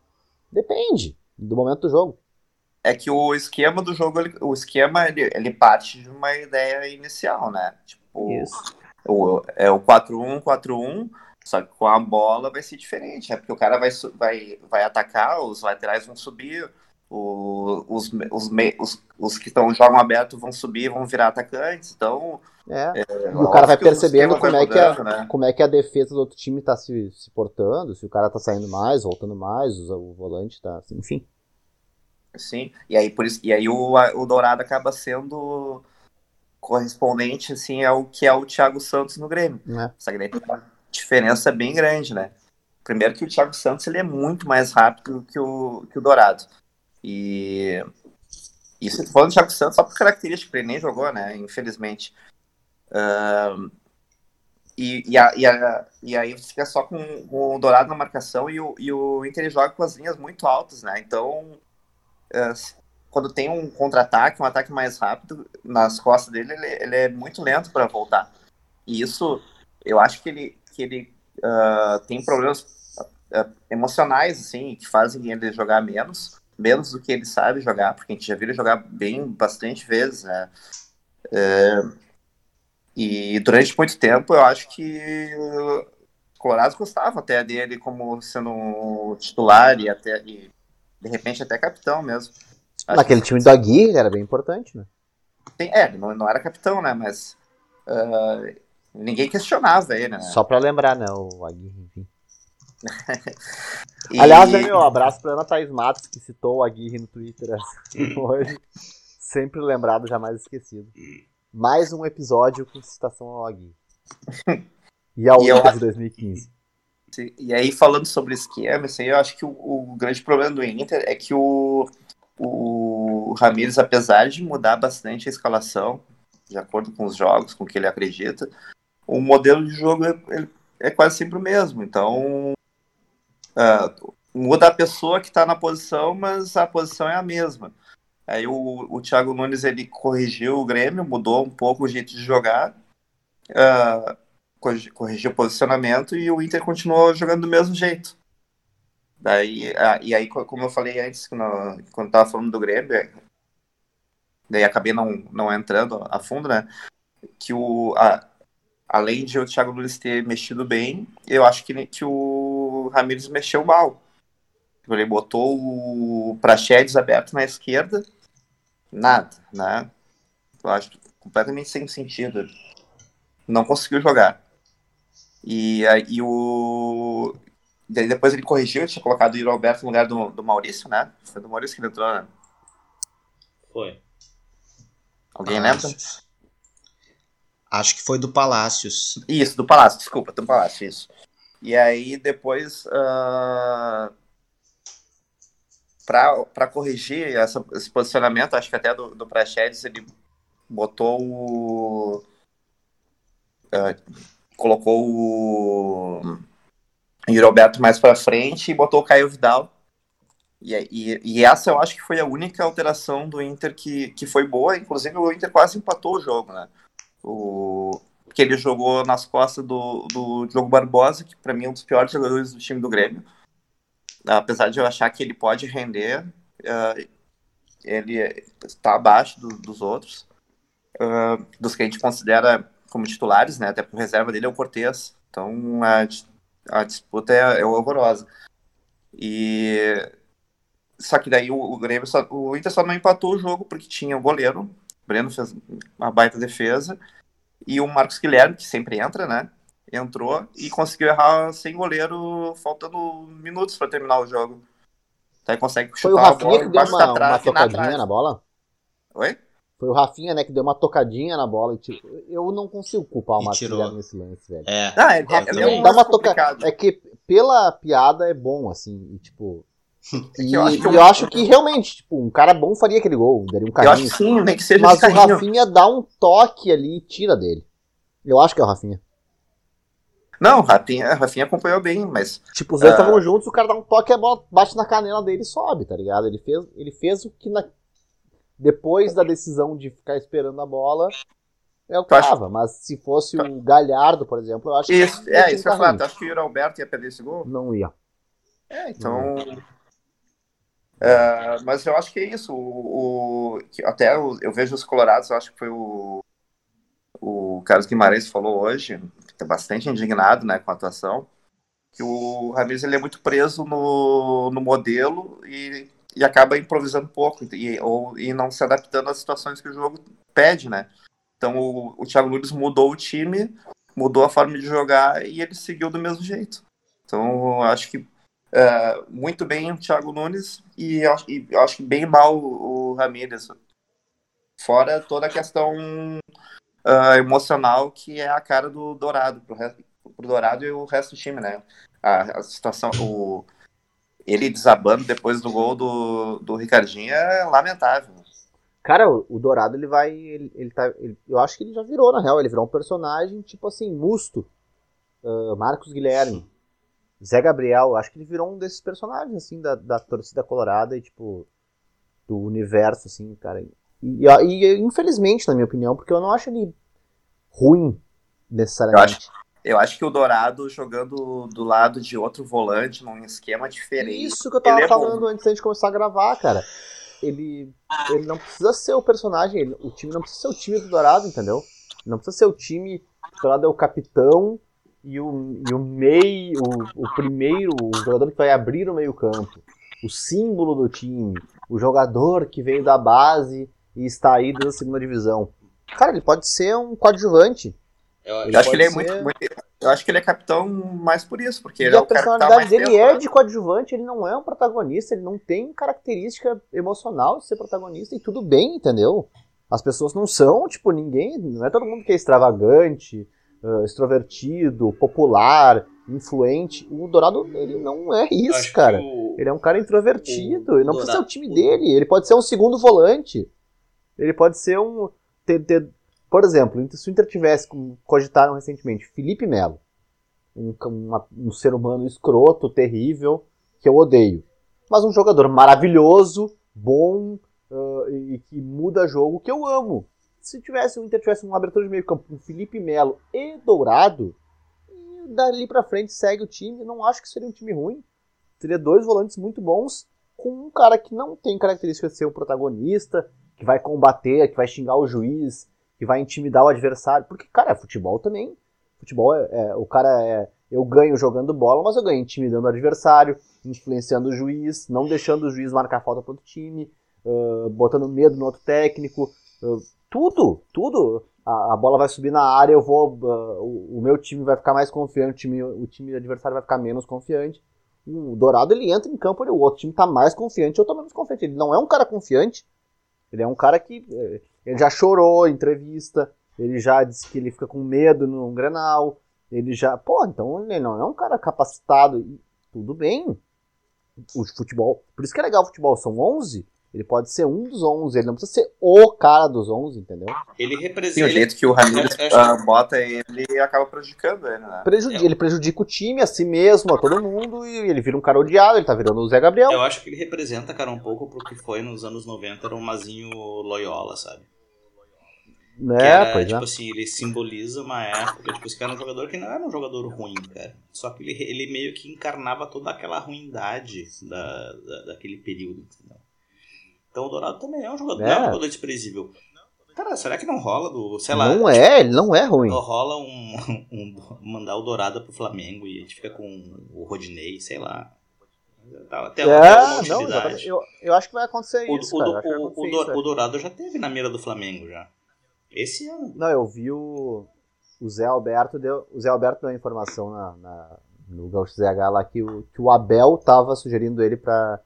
Depende do momento do jogo. É que o esquema do jogo, ele, o esquema, ele, ele parte de uma ideia inicial, né? Tipo, isso. O, é o 4-1, 4-1 só que com a bola vai ser diferente, né? Porque o cara vai, vai, vai atacar, os laterais vão subir, o, os, os, os, os que estão jogam aberto vão subir, vão virar atacantes, então... É, é o cara vai percebendo como é, que a, né? como é que a defesa do outro time está se, se portando, se o cara está saindo mais, voltando mais, o, o volante está... Assim, enfim. Sim, e aí, por isso, e aí o, o Dourado acaba sendo correspondente assim ao que é o Thiago Santos no Grêmio. É. Só que daí diferença bem grande, né? Primeiro que o Thiago Santos ele é muito mais rápido que o, que o Dourado. E isso falando do Thiago Santos só por característica, ele nem jogou, né? Infelizmente. Uh, e, e, a, e, a, e, aí você fica só com, com, o Dourado na marcação e o, e o Inter joga com as linhas muito altas, né? Então, quando tem um contra-ataque, um ataque mais rápido, nas costas dele, ele, ele é muito lento para voltar. E isso, eu acho que ele, que ele uh, tem problemas uh, emocionais, assim, que fazem ele jogar menos, menos do que ele sabe jogar, porque a gente já viu ele jogar bem bastante vezes, né? É, e durante muito tempo eu acho que o Colorado gostava até dele como sendo titular e até e, de repente até capitão mesmo. Acho Naquele que... time do Aguirre era bem importante, né? Tem, é, não, não era capitão, né? Mas uh, ninguém questionava ele, né? Só para lembrar, né? O Aguirre, enfim. e... Aliás, né, meu abraço pra Ana Thaís Matos, que citou o Aguirre no Twitter assim, hoje. Sempre lembrado, jamais esquecido. Mais um episódio com citação ao Aguirre. E ao Inter eu... de 2015. E aí, falando sobre esquema, assim, eu acho que o, o, grande problema do Inter é que o, o Ramires, apesar de mudar bastante a escalação, de acordo com os jogos, com o que ele acredita, o modelo de jogo é, é quase sempre o mesmo. Então, uh, muda a pessoa que está na posição, mas a posição é a mesma. Aí o, o Thiago Nunes ele corrigiu o Grêmio, mudou um pouco o jeito de jogar, uh, corrigiu o posicionamento e o Inter continuou jogando do mesmo jeito. Daí, e aí, como eu falei antes, quando, quando estava falando do Grêmio, é, daí acabei não, não entrando a fundo, né? Que o, a, além de o Thiago Nunes ter mexido bem, eu acho que, que o Ramires mexeu mal. Ele botou o Praxedes aberto na esquerda Nada, né? Eu acho completamente sem sentido. Não conseguiu jogar. E aí o. E aí depois ele corrigiu, tinha colocado o Yuri Alberto no lugar do, do Maurício, né? Foi do Maurício que ele entrou, né? Foi. Alguém lembra? Acho que foi do Palácios. Isso, do Palácio, desculpa, do Palácio, isso. E aí depois. Uh para corrigir essa, esse posicionamento, acho que até do, do Praxedes, ele botou o. Uh, colocou o Yuri Alberto mais para frente e botou o Caio Vidal. E, e, e, essa eu acho que foi a única alteração do Inter que, que foi boa. Inclusive, o Inter quase empatou o jogo, né? O, que ele jogou nas costas do, do Diogo Barbosa, que para mim é um dos piores jogadores do time do Grêmio apesar de eu achar que ele pode render, uh, ele está abaixo do, dos outros, uh, dos que a gente considera como titulares, né? Até por reserva dele é o Cortez. Então a, a disputa é, é, horrorosa. E só que daí o, o Grêmio só, o Inter só não empatou o jogo porque tinha o goleiro, o Breno fez uma baita defesa e o Marcos Guilherme que sempre entra, né? entrou e conseguiu errar sem goleiro, faltando minutos para terminar o jogo. Então aí consegue chutar Foi o Rafinha que deu uma, uma tocadinha na, na, bola? Oi? Foi o Rafinha, né, que deu uma tocadinha na bola e tipo, eu não consigo culpar o Marcos nesse lance, velho. É. Ah, é, é, é, dá uma toca... é que pela piada é bom, assim, e tipo... É e eu acho, que, eu... eu acho que realmente, tipo, um cara bom faria aquele gol, daria um carinho. Eu acho que sim, nem que seja Mas o Rafinha dá um toque ali e tira dele. Eu acho que é o Rafinha. Não, Rafinha, Rafinha acompanhou bem, mas. Tipo, os dois estavam uh... juntos, o cara dá um toque, a bola bate na canela dele e sobe, tá ligado? Ele fez, ele fez o que na... depois da decisão de ficar esperando a bola é o que tava. Acho... Mas se fosse o Galhardo, por exemplo, eu acho isso, que. É, isso eu falar. Tu acha que o Alberto ia perder esse gol? Não ia. É, então. Uh, mas eu acho que é isso. O, o até eu, eu, vejo os Colorados, eu acho que foi o, o Carlos Guimarães falou hoje, tá bastante indignado né, com a atuação, que o Ramires ele é muito preso no, no modelo e, e acaba improvisando pouco e, ou, e não se adaptando às situações que o jogo pede, né? Então o, o Thiago Nunes mudou o time, mudou a forma de jogar e ele seguiu do mesmo jeito. Então acho que é, muito bem o Thiago Nunes e e acho que bem mal o, o Ramires. Fora toda a questão uh, emocional que é a cara do Dourado, pro, resto, pro Dourado e o resto do time, né? A, a situação, o, ele desabando depois do gol do, do Ricardinho é lamentável. Cara, o, Dourado ele vai. Ele, ele tá. Ele, eu acho que ele já virou, na real. Ele virou um personagem tipo assim, Musto. Uh, Marcos Guilherme. Zé Gabriel. Acho que ele virou um desses personagens, assim, da, da torcida colorada e, tipo. do universo, assim, cara. E, e, infelizmente, na minha opinião, porque eu não acho ele ruim necessariamente. Eu acho, eu acho que o Dourado jogando do lado de outro volante, num esquema diferente. Isso que eu tava falando é antes da gente começar a gravar, cara. Ele, ele não precisa ser o personagem, ele, o time não precisa ser o time do Dourado, entendeu? Não precisa ser o time. O Dourado é o capitão e o, e o meio, o, o primeiro, o jogador que vai abrir o meio-campo. O símbolo do time. O jogador que veio da base e está aí da segunda divisão. Cara, ele pode ser um coadjuvante. Eu, eu acho que ele é muito, muito, Eu acho que ele é capitão mais por isso, porque e ele é o que tá dele é de coadjuvante, ele não é um protagonista, ele não tem característica emocional de ser protagonista, e tudo bem, entendeu? As pessoas não são, tipo, ninguém. Não é todo mundo que é extravagante, uh, extrovertido, popular, influente. O Dourado, ele não é isso, Acho cara. O... Ele é um cara introvertido, ele não Dourado, precisa ser o time o... dele, ele pode ser um segundo volante. Ele pode ser um. Ter, ter, por exemplo, se o Inter tivesse, como cogitaram recentemente, Felipe Melo, um, uma, um ser humano escroto, terrível, que eu odeio. Mas um jogador maravilhoso, bom uh, e que muda jogo, que eu amo. Se tivesse o Inter tivesse uma abertura de meio campo com Felipe Melo e Dourado, e dali pra frente segue o time, não acho que seria um time ruim. Teria dois volantes muito bons, com um cara que não tem característica de ser o protagonista, que vai combater, que vai xingar o juiz, que vai intimidar o adversário. Porque, cara, futebol também. Futebol é, é, o cara é. Eu ganho jogando bola, mas eu ganho intimidando o adversário, influenciando o juiz, não deixando o juiz marcar falta para outro time, uh, botando medo no outro técnico. Uh, tudo, tudo. A, a, bola vai subir na área, eu vou. Uh, o, o, meu time vai ficar mais confiante, o time, o time adversário vai ficar menos confiante. O Dourado ele entra em campo, ele, o outro time tá mais confiante, eu tô menos confiante. Ele não é um cara confiante, ele é um cara que. Ele já chorou em entrevista, ele já disse que ele fica com medo no Grenal, ele já. Pô, então ele não é um cara capacitado. E tudo bem. O futebol. Por isso que é legal o futebol. São 11. Ele pode ser um dos 11. Ele não precisa ser o cara dos 11, entendeu? Ele representa. Sim, o jeito que o Ramires uh, bota ele acaba prejudicando ele, né? Prejudica, é. Ele prejudica o time, a si mesmo, a todo mundo. E ele vira um cara odiado. Ele tá virando o Zé Gabriel. Eu acho que ele representa, cara, um pouco pro que foi nos anos 90. Era um Mazinho Loyola, sabe? Né, era, pois tipo é. assim, ele simboliza uma época, tipo, esse cara era um jogador que não era um jogador ruim, cara. Só que ele, ele meio que encarnava toda aquela ruindade da, da daquele período, entendeu? Então o Dourado também é um jogador, é. é um jogador desprezível. Cara, será que não rola do, sei lá... Não é, ele não é ruim. Rola um, um, mandar o Dourado pro Flamengo e a gente fica com o Rodinei, sei lá. Até, é, não, eu, eu acho que vai acontecer o, isso, o, cara. O, o, o Dourado já teve na mira do Flamengo, já. Esse ano. Não, eu vi o, o Zé Alberto deu, o Zé Alberto deu a informação na, na, no Gaúcho ZH lá que o, que o Abel tava sugerindo ele para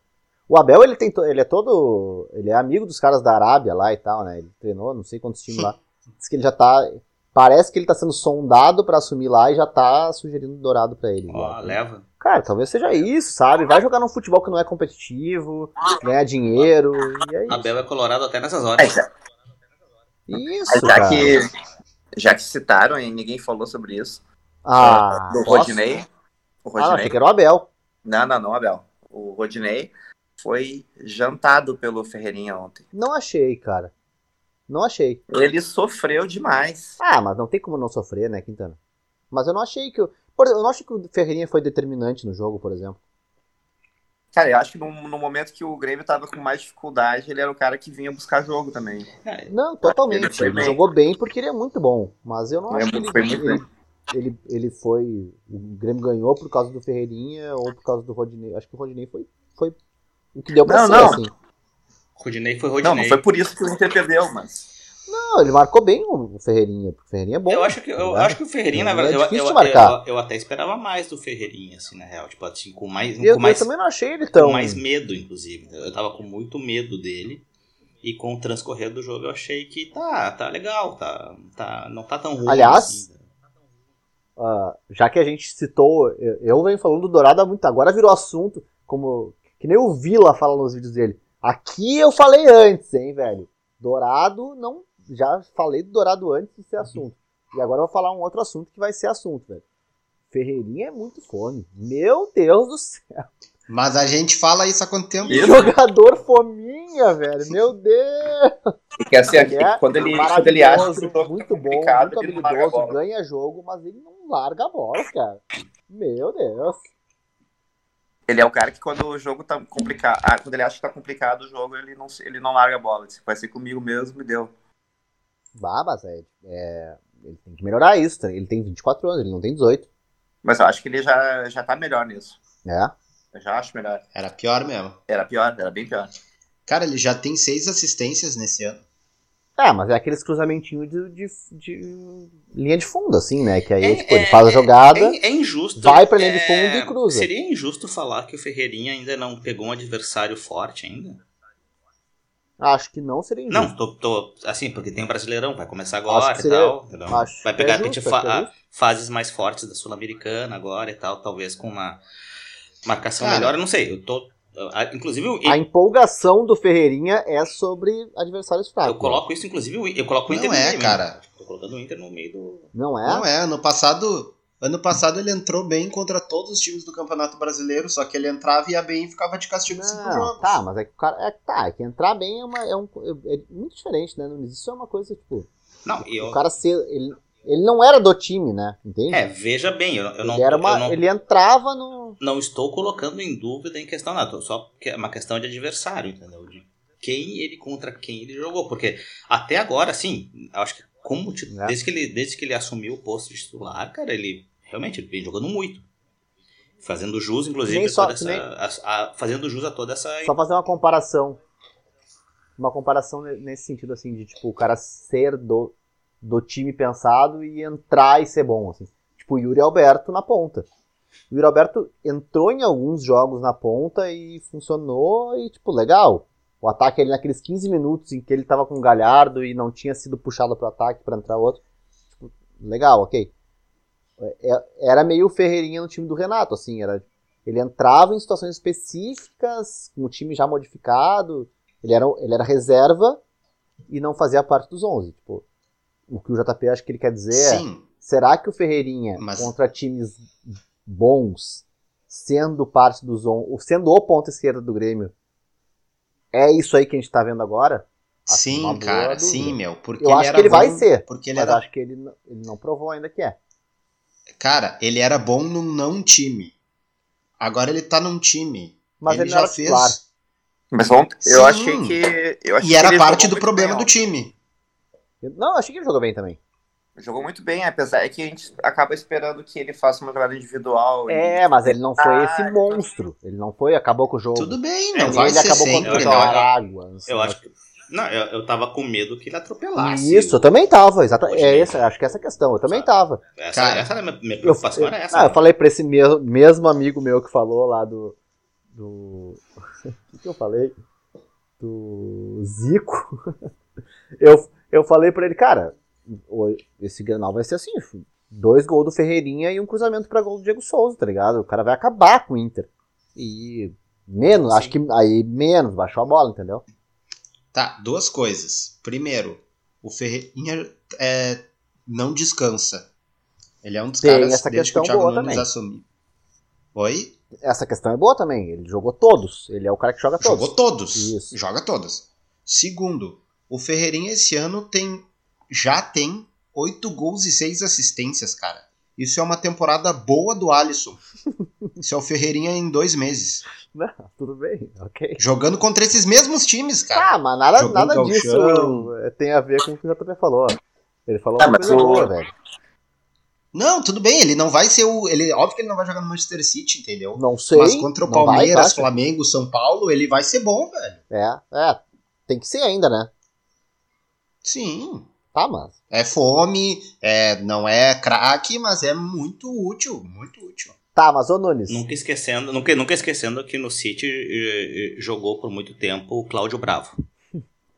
o Abel ele tem ele é todo ele é amigo dos caras da Arábia lá e tal, né? Ele treinou, não sei quantos times lá. Diz que ele já tá parece que ele tá sendo sondado para assumir lá e já tá sugerindo dourado para ele. Ó, oh, leva. Cara, talvez seja isso, sabe? Vai jogar num futebol que não é competitivo, ganhar dinheiro e é isso. Abel é colorado até nessas horas. É, isso, já cara. que já que citaram e ninguém falou sobre isso. Ah, do Rodinei. O Rodinei. Ah, que era o Abel. Não, não, não, Abel. O Rodinei foi jantado pelo Ferreirinha ontem. Não achei, cara. Não achei. Ele sofreu demais. Ah, mas não tem como não sofrer, né, Quintana? Mas eu não achei que. Eu, eu não acho que o Ferreirinha foi determinante no jogo, por exemplo. Cara, eu acho que no, no, momento que o Grêmio tava com mais dificuldade, ele era o cara que vinha buscar jogo também. É, não, totalmente. Ele, ele jogou bem porque ele é muito bom. Mas eu não acho que ele, foi muito ele, ele, ele, foi. O Grêmio ganhou por causa do Ferreirinha ou por causa do Rodinei. Acho que o Rodinei foi, foi o que deu pra não, ser, não. assim. Rodinei foi Rodinei. Não, não foi por isso que o Inter perdeu, mas. Não, ele marcou bem o Ferreirinha, porque o Ferreirinha é bom. Eu acho que, eu, acho que o Ferreirinha, na verdade, é difícil eu, de marcar. Eu, eu, até esperava mais do Ferreirinha, assim, na real. Tipo, assim, com mais. Eu, com mais, eu também não achei ele tão. Com mais medo, inclusive. Eu tava com muito medo dele. E com o transcorrer do jogo eu achei que tá, tá legal, tá, tá, não tá tão ruim. Aliás, assim. uh, já que a gente citou, eu, eu venho falando do Dourado há muito, agora virou assunto, como que nem o Vila fala nos vídeos dele. Aqui eu falei antes, hein, velho. Dourado não já falei do Dourado antes de ser assunto. E agora eu vou falar um outro assunto que vai ser assunto, velho. Ferreirinha é muito fome. Meu Deus do céu. Mas a gente fala isso há quanto tempo? Isso. Jogador fominha, velho. Meu Deus. Porque assim, Ele é quando, ele, quando ele acha que o jogo muito tá bom, complicado, muito larga a habilidoso, bola. ganha jogo, mas ele não larga a bola, cara. Meu Deus. Ele é o cara que quando o jogo tá complicado, ah, quando ele acha que tá complicado o jogo, ele não, ele não larga a bola. Ele disse, vai ser comigo mesmo e deu. Bah, mas é, é- Ele tem que melhorar isso. tá? Ele tem 24 anos, ele não tem 18. Mas eu acho que ele já, já tá melhor nisso. É. Eu já acho melhor. Era pior mesmo. Era pior, era bem pior. Cara, ele já tem seis assistências nesse ano. É, mas é aqueles cruzamentinhos de, de- de linha de fundo, assim, né? Que aí, É, tipo, ele é, faz a jogada. É, é injusto. vai pra linha de é, fundo e cruza. Seria injusto falar que o Ferreirinha ainda não pegou um adversário forte ainda? Acho que não seria injusto. Não, tô, tô- assim, porque tem o Brasileirão, vai começar agora que e seria- tal. vai que pegar é repente, justo, fa- é a- justo. fases mais fortes da Sul-Americana agora e tal, talvez com uma marcação Cara. melhor, eu não sei. Eu tô. a- Inclusive, eu, A empolgação do Ferreirinha é sobre adversários fracos. eu coloco isso, inclusive, o- eu coloco o Inter Não no é, meio. cara. Tô colocando o Inter no meio do. Não é? Não é, ano passado. Ano passado ele entrou bem contra todos os times do Campeonato Brasileiro, só que ele entrava, ia bem e ficava de castigo cinco Não, jogos. tá, mas é que o cara. É, tá, é que entrar bem é, uma, é, um, é muito diferente, né, Nunes? Isso é uma coisa, tipo. Não, eu. O cara ser. Ele, ele não era do time, né? Entende? É, veja bem, eu, eu não. ele, era uma, eu não, ele entrava no. não estou colocando em dúvida em questão nada, só porque é uma questão de adversário, entendeu? De quem ele contra quem ele jogou, porque até agora, assim, eu acho que como ti- É. desde que ele desde que ele assumiu o posto de titular, cara, ele realmente ele vem jogando muito. Fazendo jus, inclusive, Nem a só- toda essa, nem- a- a- fazendo jus a toda essa. Só fazer uma comparação. Uma comparação ne- nesse sentido, assim, de tipo, o cara ser do, do time pensado e entrar e ser bom, assim. Tipo, o Yuri Alberto na ponta. O Yuri Alberto entrou em alguns jogos na ponta e funcionou e, tipo, legal. O ataque ali naqueles 15 minutos em que ele tava com o Galhardo e não tinha sido puxado pro ataque pra entrar outro. Tipo, legal, ok. É- Era meio Ferreirinha no time do Renato, assim, era ele entrava em situações específicas, com o time já modificado. Ele era, ele era reserva e não fazia parte dos 11. Tipo, o que o JP acho que ele quer dizer é: Sim, será que o Ferreirinha Mas- contra times bons, sendo parte dos 11, sendo o ponto esquerda do Grêmio, é isso aí que a gente tá vendo agora? Acho uma sim, cara, dúvida. sim, meu. Porque Eu acho que ele vai bom- ser, Porque ele Mas era acho que ele, ele não provou ainda que é. Cara, ele era bom num não time. Agora ele tá num time. Mas ele, ele já era fez. titular. Mas ontem, eu Sim. achei que. Eu achei E era parte do problema bem do time. Não, eu achei que ele jogou bem também. Jogou muito bem, apesar é que a gente acaba esperando que ele faça uma jogada individual. e- É, mas ele não foi Ah, esse monstro. Ele não foi, acabou com o jogo. Tudo bem, não e vai ele ser acabou sempre, o eu- né? Eu mais. acho que. Não, eu, eu tava com medo que ele atropelasse. Isso, eu também tava, exatamente. É essa, acho que essa é a questão. Eu também tava. Essa, Cara, essa era a minha, minha Eu, preocupação, eu, era essa. ah, eu falei pra esse mesmo, mesmo amigo meu que falou lá do. Do. O que, eu falei? Do Zico. Eu, eu falei pra ele, cara, esse Grenal vai ser assim: dois gols do Ferreirinha e um cruzamento pra gol do Diego Souza, tá ligado? O cara vai acabar com o Inter. E. Menos, Sim. acho que aí menos, baixou a bola, entendeu? Tá, duas coisas. Primeiro, o Ferreirinha é, não descansa. Ele é um dos Tem caras essa desde que o questão Thiago boa Nunes também. assumiu. Oi? Essa questão é boa também. Ele jogou todos. Ele é o cara que joga todos. Jogou todos. Isso. Joga todos. Segundo, o Ferreirinha esse ano tem já tem oito gols e seis assistências, cara. Isso é uma temporada boa do Alisson. Isso é o Ferreirinha em dois meses. Não, tudo bem, ok. Jogando contra esses mesmos times, cara. Tá, mas nada, nada disso é, tem a ver com o que o JP falou. Ele falou Tá, uma coisa boa, velho. Não, tudo bem, ele não vai ser o. Ele, óbvio que ele não vai jogar no Manchester City, entendeu? Não sei. Mas contra o não vai, Palmeiras, acha? Flamengo, São Paulo, ele vai ser bom, velho. É, é. Tem que ser ainda, né? Sim. Tá, mas. É fome, é, não é craque, mas é muito útil, muito útil. Tá, mas ô Nunes. Nunca esquecendo, nunca, nunca esquecendo que no City eh, eh, jogou por muito tempo o Cláudio Bravo.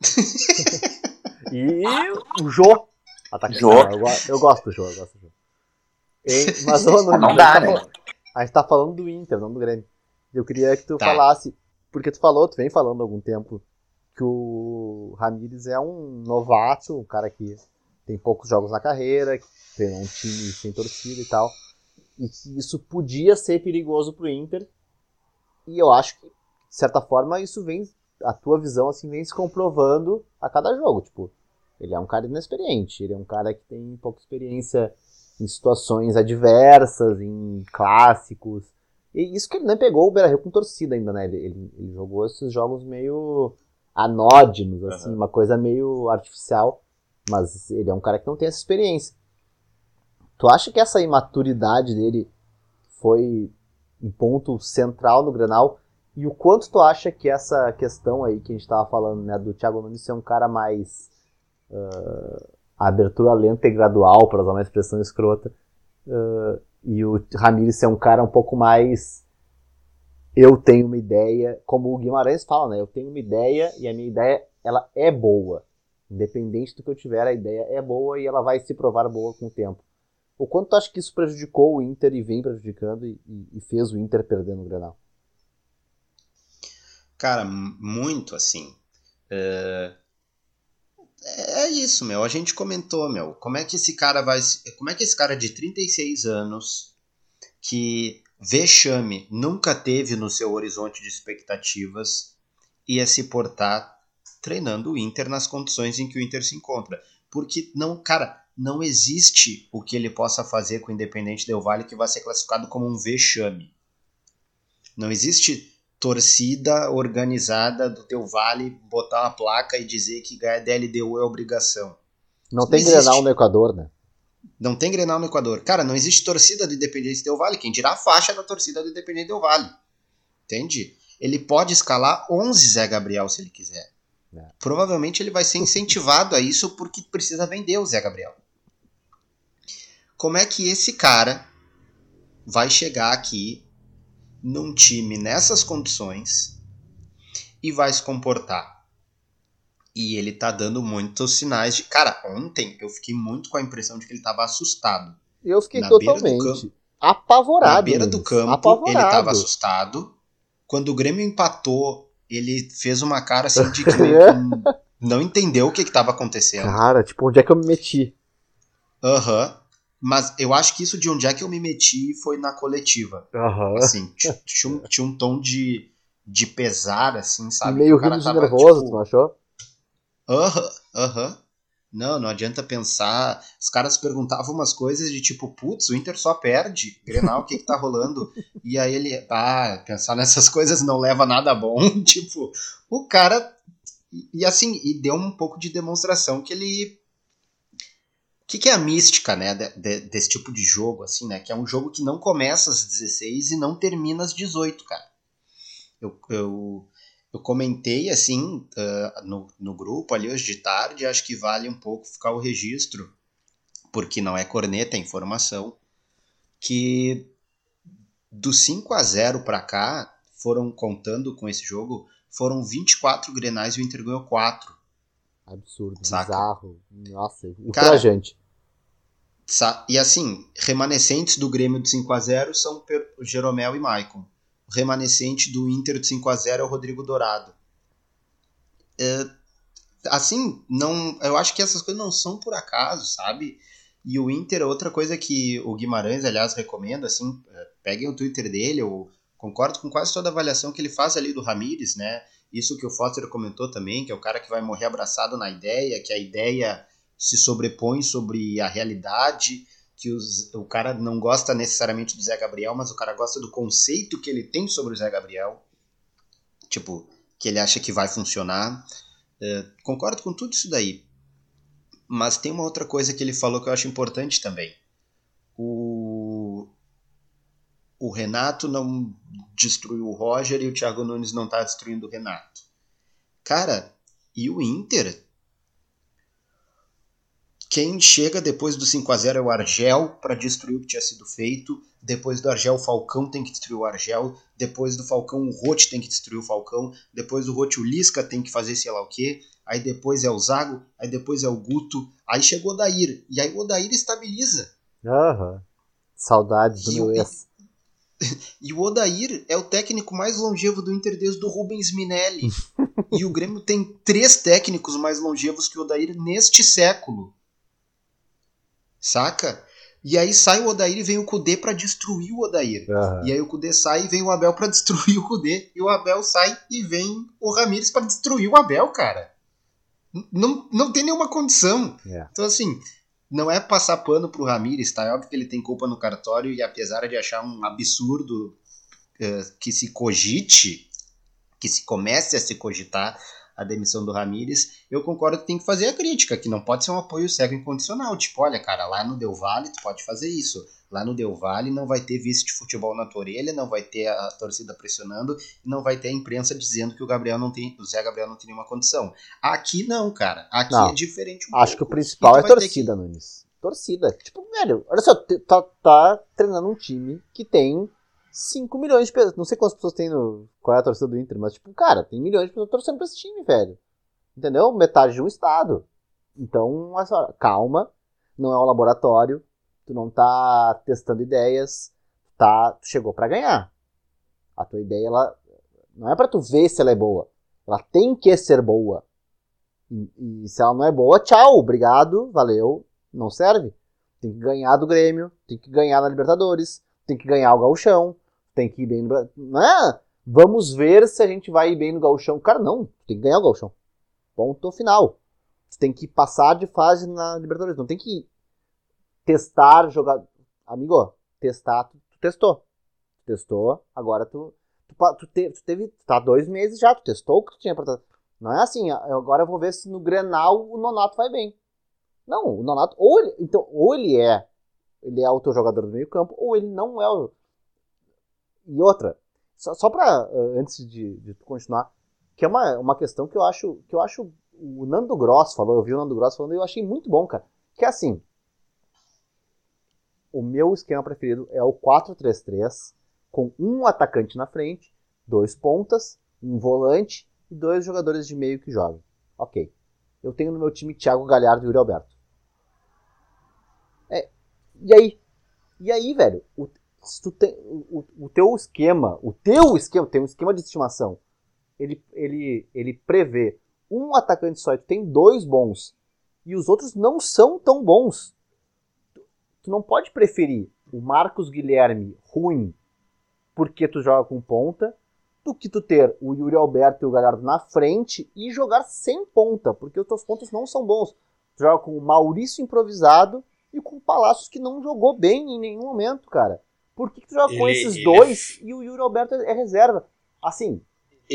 E o Jô. Atacante. Jô. Eu, go- eu gosto do Jô, eu gosto do Jô. Hein, Mas ô Nunes. Não a gente dá, tá né? A gente tá falando do Inter, não do Grêmio. Eu queria que tu Tá. falasse. Porque tu falou, tu vem falando há algum tempo que o Ramires é um novato, um cara que tem poucos jogos na carreira, que treinou um time sem torcida e tal. E que isso podia ser perigoso pro Inter e eu acho que, de certa forma, isso vem, a tua visão assim, vem se comprovando a cada jogo. Tipo, ele é um cara inexperiente, ele é um cara que tem pouca experiência em situações adversas, em clássicos. E isso que ele nem pegou o Beira-Rio com torcida ainda, né? Ele, ele, jogou esses jogos meio anódinos, assim, uhum. uma coisa meio artificial. Mas ele é um cara que não tem essa experiência. Tu acha que essa imaturidade dele foi um ponto central no Grenal? E o quanto tu acha que essa questão aí que a gente estava falando, né, do Thiago Nunes ser um cara mais uh, abertura lenta e gradual, para usar uma expressão escrota, uh, e o Ramires ser um cara um pouco mais eu tenho uma ideia, como o Guimarães fala, né? Eu tenho uma ideia e a minha ideia ela é boa. Independente do que eu tiver, a ideia é boa e ela vai se provar boa com o tempo. O quanto tu acha que isso prejudicou o Inter e vem prejudicando e, e fez o Inter perder no Grenal? Cara, muito assim. Uh, é isso, meu. A gente comentou, meu. Como é que esse cara vai. Como é que esse cara de 36 anos, que vexame nunca teve no seu horizonte de expectativas, ia se portar treinando o Inter nas condições em que o Inter se encontra? Porque não, cara, não existe o que ele possa fazer com o Independente Del Vale que vai ser classificado como um vexame. Não existe torcida organizada do teu vale botar uma placa e dizer que ganhar DLDU é obrigação. Não Isso tem não Grenal no Equador, né? Não tem Grenal no Equador. Cara, não existe torcida do Independente Del Vale. Quem dirá a faixa da torcida do Independente Del Vale. Entende? Ele pode escalar 11 Zé Gabriel se ele quiser. É. Provavelmente ele vai ser incentivado a isso porque precisa vender o Zé Gabriel. Como é que esse cara vai chegar aqui num time nessas condições e vai se comportar. E ele tá dando muitos sinais de. Cara, ontem eu fiquei muito com a impressão de que ele tava assustado. Eu fiquei na totalmente campo, apavorado. Na beira do campo, apavorado. ele tava assustado. Quando o Grêmio empatou, ele fez uma cara assim de que não entendeu o que, que tava acontecendo. Cara, tipo, onde é que eu me meti? Aham. Uhum. Mas eu acho que isso de onde é que eu me meti foi na coletiva. Uhum. Assim, tinha um, um tom de, de pesar, assim, sabe? Meio rindo de nervoso, tipo... tu achou? Aham, aham. Não, não adianta pensar. Os caras perguntavam umas coisas de tipo, putz, o Inter só perde. Grenal, o que que tá rolando? E aí ele, ah, pensar nessas coisas não leva nada bom. tipo, o cara. E assim, e deu um pouco de demonstração que ele o que, que, é a mística, né, de, de, desse tipo de jogo, assim, né? Que é um jogo que não começa às 16 e não termina às 18, cara. Eu, eu, eu comentei, assim, uh, no, no grupo ali hoje de tarde, acho que vale um pouco ficar o registro, porque não é corneta, é informação, que do 5 a 0 para cá, foram contando com esse jogo, foram 24 grenais e o Inter ganhou 4. Absurdo, Saca? bizarro. Nossa, ultrajante. E assim, remanescentes do Grêmio de 5 a 0 são Jeromel e Maicon. O remanescente do Inter de 5 a 0 é o Rodrigo Dourado. É, assim, não, eu acho que essas coisas não são por acaso, sabe? E o Inter, outra coisa que o Guimarães, aliás, recomenda, assim, é, peguem o Twitter dele, eu concordo com quase toda a avaliação que ele faz ali do Ramires, né? Isso que o Foster comentou também, que é o cara que vai morrer abraçado na ideia, que a ideia se sobrepõe sobre a realidade, que os, o cara não gosta necessariamente do Zé Gabriel, mas o cara gosta do conceito que ele tem sobre o Zé Gabriel. Tipo, que ele acha que vai funcionar. É, concordo com tudo isso daí. Mas tem uma outra coisa que ele falou que eu acho importante também. O, o Renato não destruiu o Roger e o Thiago Nunes não está destruindo o Renato. Cara, e o Inter? Quem chega depois do 5 a 0 é o Argel para destruir o que tinha sido feito. Depois do Argel, o Falcão tem que destruir o Argel. Depois do Falcão, o Rote tem que destruir o Falcão. Depois do Rote, o Lisca tem que fazer sei lá o quê. Aí depois é o Zago. Aí depois é o Guto. Aí chegou o Odair. E aí o Odair estabiliza. Aham. Uhum. Saudades do meu ex. E o Odair é o técnico mais longevo do Inter desde o Rubens Minelli. e o Grêmio tem três técnicos mais longevos que o Odair neste século. Saca? E aí sai o Odair e vem o Kudê pra destruir o Odair. Aham. E aí o Kudê sai e vem o Abel pra destruir o Kudê. E o Abel sai e vem o Ramires pra destruir o Abel, cara. Não, não tem nenhuma condição. É. Então, assim, não é passar pano pro Ramires, tá? É óbvio que ele tem culpa no cartório e apesar de achar um absurdo eh, que se cogite, que se comece a se cogitar a demissão do Ramires, eu concordo que tem que fazer a crítica, que não pode ser um apoio cego incondicional. Tipo, olha, cara, lá no Del Valle tu pode fazer isso. Lá no Del Valle não vai ter vice de futebol na tua orelha, não vai ter a torcida pressionando, não vai ter a imprensa dizendo que o Gabriel não tem, o Zé Gabriel não tem nenhuma condição. Aqui não, cara. Aqui Não. é diferente um Acho que o pouco. principal é torcida, Nunes. Torcida. Tipo, velho, olha só, tá, tá treinando um time que tem 5 milhões de pessoas. Não sei quantas pessoas tem no. Qual é a torcida do Inter, mas, tipo, cara, tem milhões de pessoas torcendo pra esse time, velho. Entendeu? Metade de um estado. Então, só, calma. Não é um laboratório. Tu não tá testando ideias. Tá, tu chegou pra ganhar. A tua ideia, ela. Não é pra tu ver se ela é boa. Ela tem que ser boa. E, e se ela não é boa, tchau, obrigado, valeu, não serve. Tem que ganhar do Grêmio, tem que ganhar na Libertadores, tem que ganhar o Gauchão, tem que ir bem no Brasil. Não é? Vamos ver se a gente vai ir bem no Gauchão. Cara, não, tem que ganhar o Gauchão. Ponto final. Tu tem que passar de fase na Libertadores, não tem que testar, jogar. Amigo, testar, tu, testou. Testou, agora tu. Tu, tu, te- tu teve. Tá dois meses já, tu testou o que tu tinha pra. Não é assim, ah, agora eu vou ver se no Grenal o Nonato vai bem. Não, o Nonato, ou ele, então, ou ele é, ele é o teu jogador do meio campo, ou ele não é o... E outra, só, só pra, eh, antes de, de continuar, que é uma, uma questão que eu acho, que eu acho, o Nando Gross falou, eu vi o Nando Gross falando, e eu achei muito bom, cara, que é assim, o meu esquema preferido é o 4-3-3, com um atacante na frente, dois pontas, um volante e dois jogadores de meio que jogam. Ok. Eu tenho no meu time Thiago Galhardo e Yuri Alberto. É, e aí? E aí, velho? O, se tu tem, o, o teu esquema, o teu esquema, tem um esquema de estimação, ele, ele, ele prevê um atacante só e tu tem dois bons e os outros não são tão bons. Tu, não pode preferir o Marcos Guilherme ruim porque tu joga com ponta do que tu ter o Yuri Alberto e o Galhardo na frente e jogar sem ponta, porque os teus pontos não são bons. Tu joga com o Maurício improvisado e com o Palácios que não jogou bem em nenhum momento, cara. Por que, que tu joga com Ele- esses ele dois e o Yuri Alberto é reserva? Assim,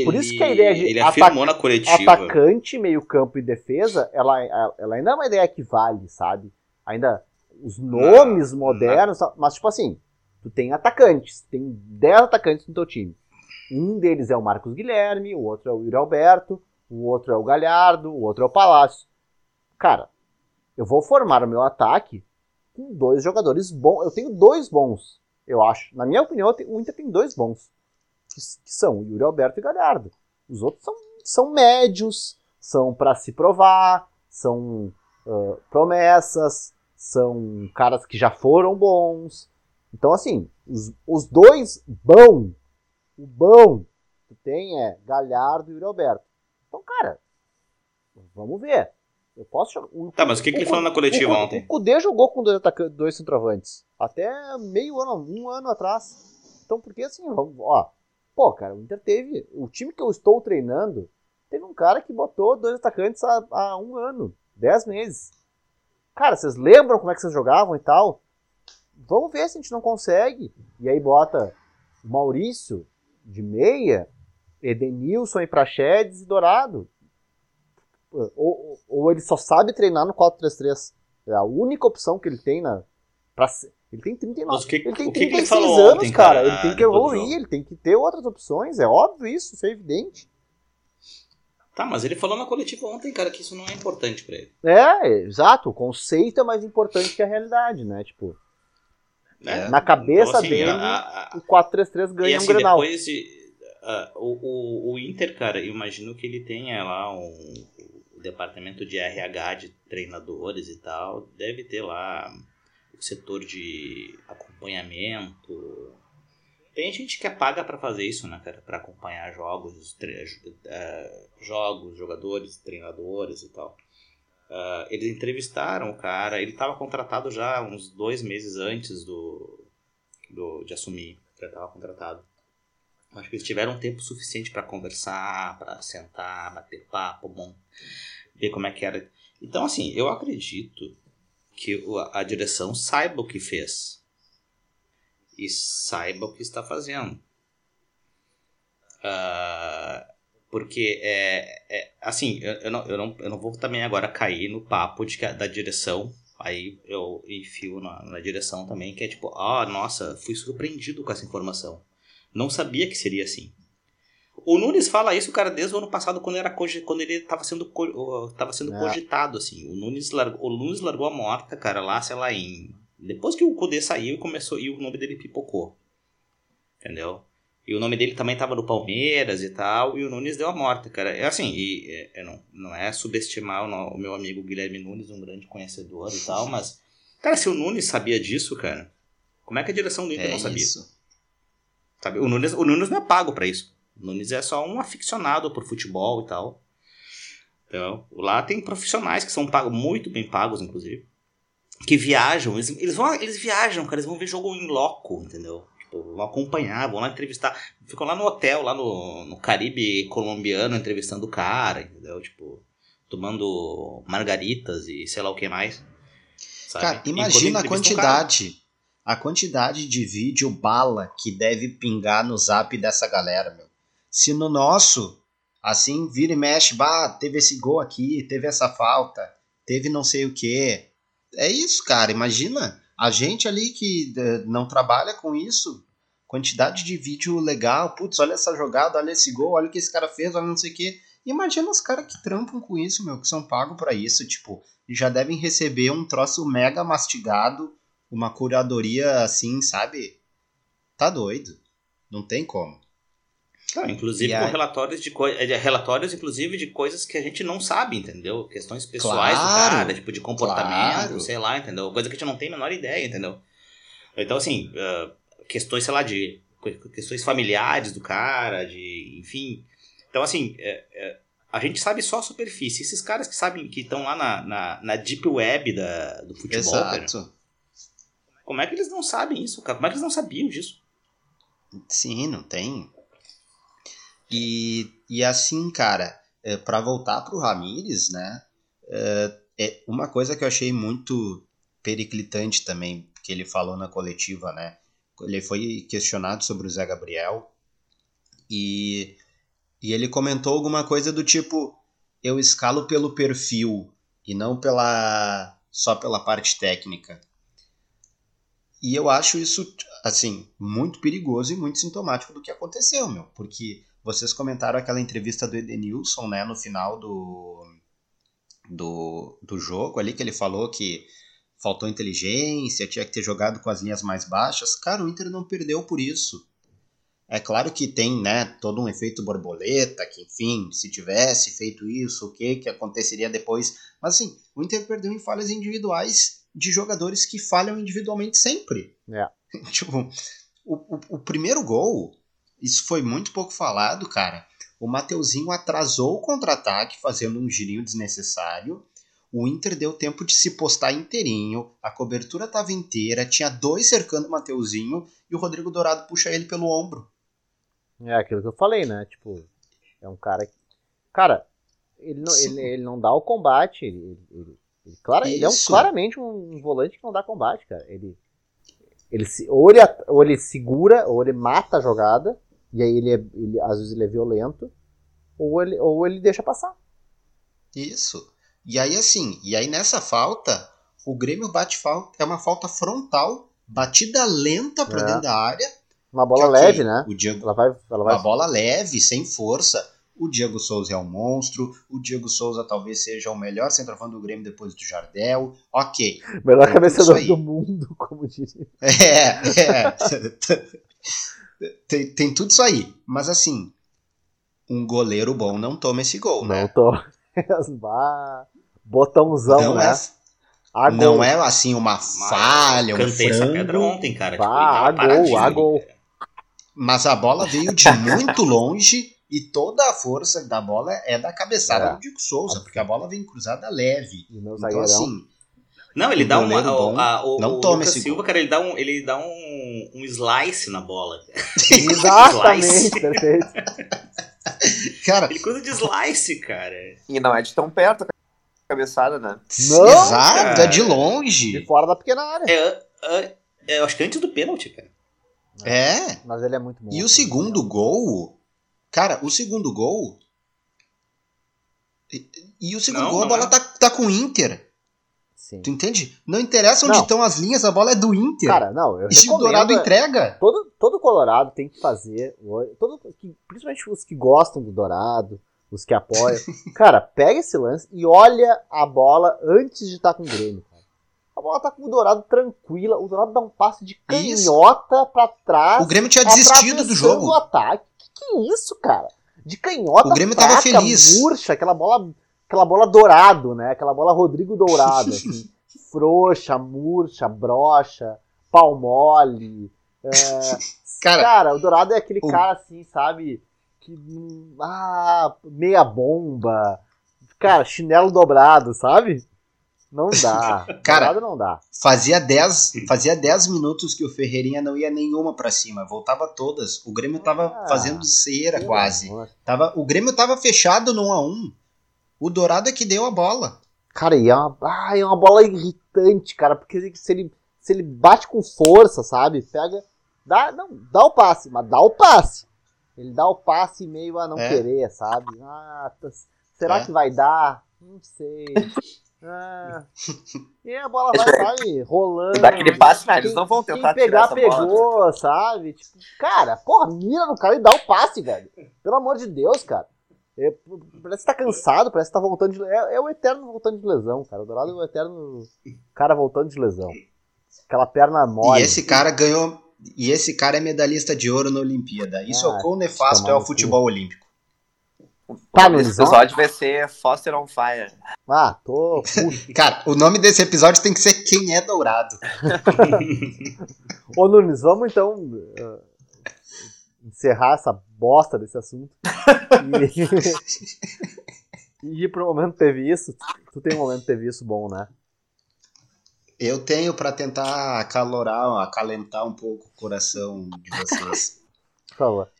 Por isso que a ideia de Ele afirmou na coletiva. atacante, meio campo e defesa, ela, ela ainda é uma ideia que vale, sabe? Ainda os nomes Não, modernos, tal, mas tipo assim, tu tem atacantes, tem 10 atacantes no teu time. Um deles é o Marcos Guilherme, o outro é o Yuri Alberto, o outro é o Galhardo, o outro é o Palácio. Cara, eu vou formar o meu ataque com dois jogadores bons. Eu tenho dois bons, eu acho. Na minha opinião, o Inter tem dois bons. Que, são Yuri Alberto e Galhardo. Os outros são, são médios, são para se provar, são ah, promessas, são caras que já foram bons. Então, assim, os, os dois bom, o bom que tem é Galhardo e Yuri Alberto. Então, cara, vamos ver. Eu posso jogar. o- Tá, mas o que, que ele falou na coletiva o, ontem? O Kudê jogou com dois, ataca- dois centroavantes. Até meio ano, um ano atrás. Então, porque assim, ó. Pô, cara, o Inter teve. O time que eu estou treinando teve um cara que botou dois atacantes há, há um ano, dez meses. Cara, vocês lembram como é que vocês jogavam e tal? Vamos ver se a gente não consegue. E aí bota Maurício de meia, Edenilson e Praxedes e Dourado. Ou, ou- ele só sabe treinar no 4-3-3. É a única opção que ele tem na. Pra, ele tem 39. Mas o que- ele tem o que que ele 36 falou anos, ontem, cara. Ele tem que evoluir, ele tem que ter outras opções. É óbvio isso, isso é evidente. Tá, mas ele falou na coletiva ontem, cara, que isso não é importante pra ele. É, exato. O conceito é mais importante que a realidade, né? Tipo, Né? na cabeça Então, assim, dele, a- a- o 4-3-3 ganha assim, um Grenal. depois de, ah, o, o, o Inter, cara, eu imagino que ele tenha lá um, departamento de RH de treinadores e tal, deve ter lá o setor de acompanhamento. Tem gente que paga pra fazer isso, né, cara, Pra acompanhar jogos, ah, jogos, jogadores, treinadores e tal. Uh, eles entrevistaram o cara, ele estava contratado já uns dois meses antes do, do de assumir, já estava contratado. Acho que eles tiveram tempo suficiente para conversar, para sentar, bater papo, bom, ver como é que era. Então, assim, eu acredito que a direção saiba o que fez e saiba o que está fazendo. Uh, porque é, é assim, eu, eu, não, eu, não, eu não vou também agora cair no papo de, da direção. Aí eu enfio na, na direção também, que é tipo, ah, nossa, fui surpreendido com essa informação. Não sabia que seria assim. O Nunes fala isso, cara, desde o ano passado, quando, era, quando ele estava sendo, tava sendo é. cogitado, assim. O Nunes, largou, o Nunes largou a morta, cara, lá, sei lá, em... Depois que o Kudê saiu e começou, e o nome dele pipocou. Entendeu? E o nome dele também estava no Palmeiras e tal, e o Nunes deu a morte, cara. É assim, e é, é, não, não é subestimar o, o, meu amigo Guilherme Nunes, um grande conhecedor e tal, mas, cara, se o Nunes sabia disso, cara, como é que a direção do Inter é não sabia? Isso. Sabe? O, Nunes, o Nunes não é pago para isso. O Nunes é só um aficionado por futebol e tal. Então, lá tem profissionais que são pagos, muito bem pagos, inclusive, que viajam, eles, eles, vão, eles viajam, cara, eles vão ver jogo em loco, entendeu? vão acompanhar, vão lá entrevistar. Ficam lá no hotel, lá no, no Caribe colombiano, entrevistando o cara, entendeu? Tipo, tomando margaritas e sei lá o que mais. Sabe? Cara, imagina a quantidade. A quantidade de vídeo bala que deve pingar no zap dessa galera, meu. Se no nosso, assim, vira e mexe, bah, teve esse gol aqui, teve essa falta, teve não sei o que. É isso, cara, imagina a gente ali que eh, não trabalha com isso, quantidade de vídeo legal, putz, olha essa jogada, olha esse gol, olha o que esse cara fez, olha não sei o que. Imagina os caras que trampam com isso, meu, que são pagos para isso, tipo, já devem receber um troço mega mastigado, uma curadoria assim, sabe? Tá doido. Não tem como. Não, inclusive com relatórios de é, relatórios, inclusive, de coisas que a gente não sabe, entendeu? Questões pessoais claro, do cara, tipo, de comportamento, claro. sei lá, entendeu? Coisa que a gente não tem a menor ideia, entendeu? Então, assim, uh, questões, sei lá, de questões familiares do cara, de. enfim. Então, assim, é, é, a gente sabe só a superfície. Esses caras que sabem que estão lá na, na, na, deep web da, do futebol, Exato. Cara, como é que eles não sabem isso, cara? Como é que eles não sabiam disso? Sim, não tem. E, e assim, cara, é, para voltar pro Ramires, né? É, é uma coisa que eu achei muito periclitante também, que ele falou na coletiva, né? Ele foi questionado sobre o Zé Gabriel e, e ele comentou alguma coisa do tipo: eu escalo pelo perfil e não pela só pela parte técnica. E eu acho isso, assim, muito perigoso e muito sintomático do que aconteceu, meu. Porque vocês comentaram aquela entrevista do Edenilson, né, no final do, do, do jogo ali, que ele falou que faltou inteligência, tinha que ter jogado com as linhas mais baixas. Cara, o Inter não perdeu por isso. É claro que tem, né, todo um efeito borboleta, que enfim, se tivesse feito isso, o que que aconteceria depois? Mas assim, o Inter perdeu em falhas individuais de jogadores que falham individualmente sempre. É. tipo, o, o, o primeiro gol, isso foi muito pouco falado, cara. O Mateuzinho atrasou o contra-ataque, fazendo um girinho desnecessário. O Inter deu tempo de se postar inteirinho, a cobertura estava inteira, tinha dois cercando o Mateuzinho e o Rodrigo Dourado puxa ele pelo ombro. É aquilo que eu falei, né? Tipo, é um cara que. Cara, ele não, ele, ele não dá o combate. Ele, ele, ele, claro, ele é um, claramente um volante que não dá combate, cara. Ele, ele se, ou, ele, ou ele segura, ou ele mata a jogada, e aí ele, é, ele às vezes ele é violento, ou ele, ou ele deixa passar. Isso. E aí assim, e aí nessa falta, o Grêmio bate falta, é uma falta frontal, batida lenta para é. dentro da área. Uma bola que, leve, né? O Diego, ela vai, ela vai... Uma bola leve, sem força. O Diego Souza é um monstro. O Diego Souza talvez seja o melhor centroavante do Grêmio depois do Jardel. Ok. Melhor cabeceador do mundo, como diria. É, é. tem, tem tudo isso aí. Mas assim, um goleiro bom não toma esse gol, não né? toma. Botãozão, não né? É, não é assim uma falha, um Cantei frango. essa pedra ontem, cara. Bah, tipo, a gol, a gol. Mas a bola veio de muito longe E toda a força da bola é da cabeçada É. do Diego Souza, porque a bola vem cruzada leve. E Então, zagueirão. assim, Não, ele Um dá uma. o- a- o, não o toma Lucas esse Silva, gol. cara, ele dá um, ele dá um, um slice na bola. Exatamente, perfeito. cara, Ele cruza de slice, cara. E não é de tão perto a cabeçada, né? Não, exato, cara. é de longe. De fora da pequena área. É, é, é, eu acho que antes do pênalti, cara. É. Mas ele é muito bom. E o segundo gol, cara, o segundo gol. E, e o segundo Não, gol, a não bola é. tá, tá com o Inter. Sim. Tu entende? Não interessa onde Não. estão as linhas, a bola é do Inter. Cara, não, eu e o Dourado recomendo. entrega. Todo, todo Colorado tem que fazer, todo, que- principalmente os que gostam do Dourado, os que apoiam. cara, pega esse lance e olha a bola antes de estar com o Grêmio. Cara. A bola tá com o Dourado tranquila, o Dourado dá um passe de Isso. canhota pra trás. O Grêmio tinha desistido do jogo. o ataque. Que isso, cara? De canhota O Grêmio tava fraca, feliz. murcha, aquela bola, aquela bola dourado, né? Aquela bola Rodrigo Dourado, assim. frouxa, murcha, brocha, pau mole. é, Cara, Cara, o Dourado é aquele o- cara assim, sabe? Que. Ah, meia bomba. Cara, chinelo dobrado, sabe? Não dá. Cara, Dourado não dá. fazia 10, fazia 10 minutos que o Ferreirinha não ia nenhuma pra cima, voltava todas. O Grêmio tava Ah, fazendo cera quase. amor. Tava, o Grêmio tava fechado no 1 a 1. O Dourado é que deu a bola. Cara, e é uma, ah, é uma bola irritante, cara, porque se ele, se ele bate com força, sabe? Pega. Dá, não, dá o passe, mas dá o passe. Ele dá o passe meio a não É. querer, sabe? Ah, tá- será É. que vai dar? Não sei. Ah, e a bola vai, é- vai rolando. Dá aquele passe, né? Eles Quem- não vão Quem tentar pegar, tirar essa bola. pegou, sabe? Tipo, cara, porra, mira no cara e dá o passe, velho. Pelo amor de Deus, cara. É, parece que tá cansado, parece que tá voltando de é, é o eterno voltando de lesão, cara. O Dourado é o eterno cara voltando de lesão. Aquela perna mole. E esse cara ganhou. E esse cara é medalhista de ouro na Olimpíada. Isso Ah, é o quão nefasto é o futebol olímpico. Tá, Esse Nunes, ó. episódio vai ser Foster on Fire. Ah, tô. Cara, o nome desse episódio tem que ser Quem é Dourado. Ô, Nunes, vamos então uh, encerrar essa bosta desse assunto. E, e ir pro momento teve isso. Tu tem um momento teve isso bom, né? Eu tenho pra tentar acalorar, acalentar um pouco o coração de vocês. Por favor.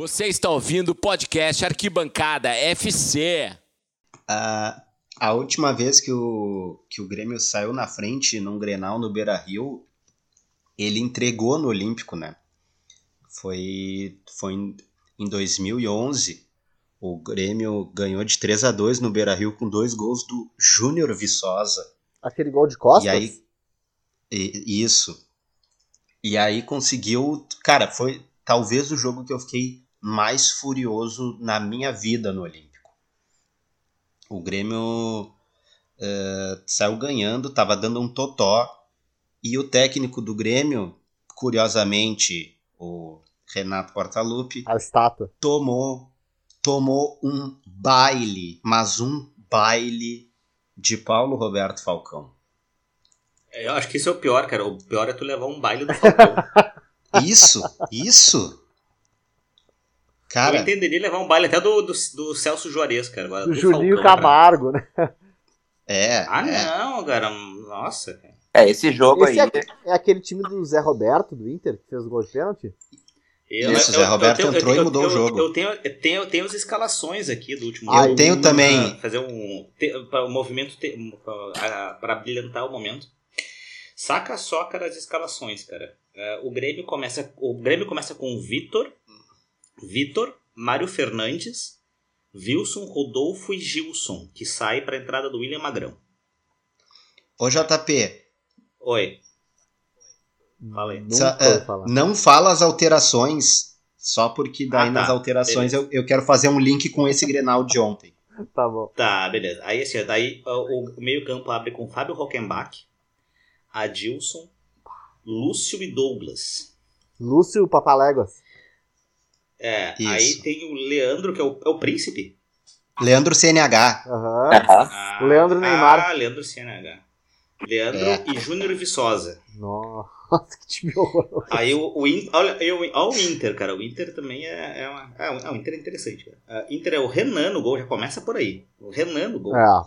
Você está ouvindo o podcast Arquibancada FC. Ah, a última vez que o, que o Grêmio saiu na frente num Grenal no Beira Rio, ele entregou no Olímpico, né? Foi, foi em, em 2011. O Grêmio ganhou de 3 a 2 no Beira Rio com dois gols do Júnior Viçosa. Aquele gol de costas? E aí, e- isso. E aí conseguiu. Cara, foi talvez o jogo que eu fiquei mais furioso na minha vida no Olímpico. O Grêmio eh, saiu ganhando, tava dando um totó. E o técnico do Grêmio, curiosamente, o Renato Portaluppi, A estátua. tomou tomou um baile, mas um baile de Paulo Roberto Falcão. Eu acho que isso é o pior, cara. O pior é tu levar um baile do Falcão. Isso, isso. Eu Cara, entenderia levar um baile até do, do, do Celso Juarez, cara. Agora, Do do Juninho Falcão, cara. Camargo, né? é. Ah, é. não, cara. Nossa, cara. É, esse jogo Esse aí. é, é aquele time do Zé Roberto, do Inter, que fez o gol de pênalti? Eu, Isso, Zé Roberto tenho- entrou e eu- mudou o eu- jogo. Eu tenho, eu, tenho, eu tenho as escalações aqui do último Eu jogo. tenho Aí, também. Pra fazer um. te- Para o movimento. Para brilhantar o momento. Saca só, cara, as escalações, cara. É, o Grêmio começa. O Grêmio começa com Vitor, Vitor, Mário Fernandes, Wilson, Rodolfo e Gilson, que sai para a entrada do William Magrão. Ô JP, Oi. Fala aí. Nunca sa- é, não fala as alterações, só porque daí Ah, tá. nas alterações eu, eu quero fazer um link com esse Grenal de ontem. Tá bom. Tá, beleza. Aí assim, ó, daí ó, o meio-campo abre com Fábio Rockenbach, Adilson, Lúcio e Douglas. Lúcio Papaléguas. É, Isso. aí tem o Leandro, que é o, é o príncipe. Leandro CNH. Aham. Aham. Ah, O Leandro Neymar. Ah, Leandro CNH. Leandro É. e Júnior Viçosa. Nossa. Que time horroroso. Aí o, o, In- olha, aí o, olha o Inter, cara. O Inter também é, é, uma, é, um- é, o Inter é interessante, cara. Ah, Inter é o Renan no gol, já começa por aí. O Renan no gol. É.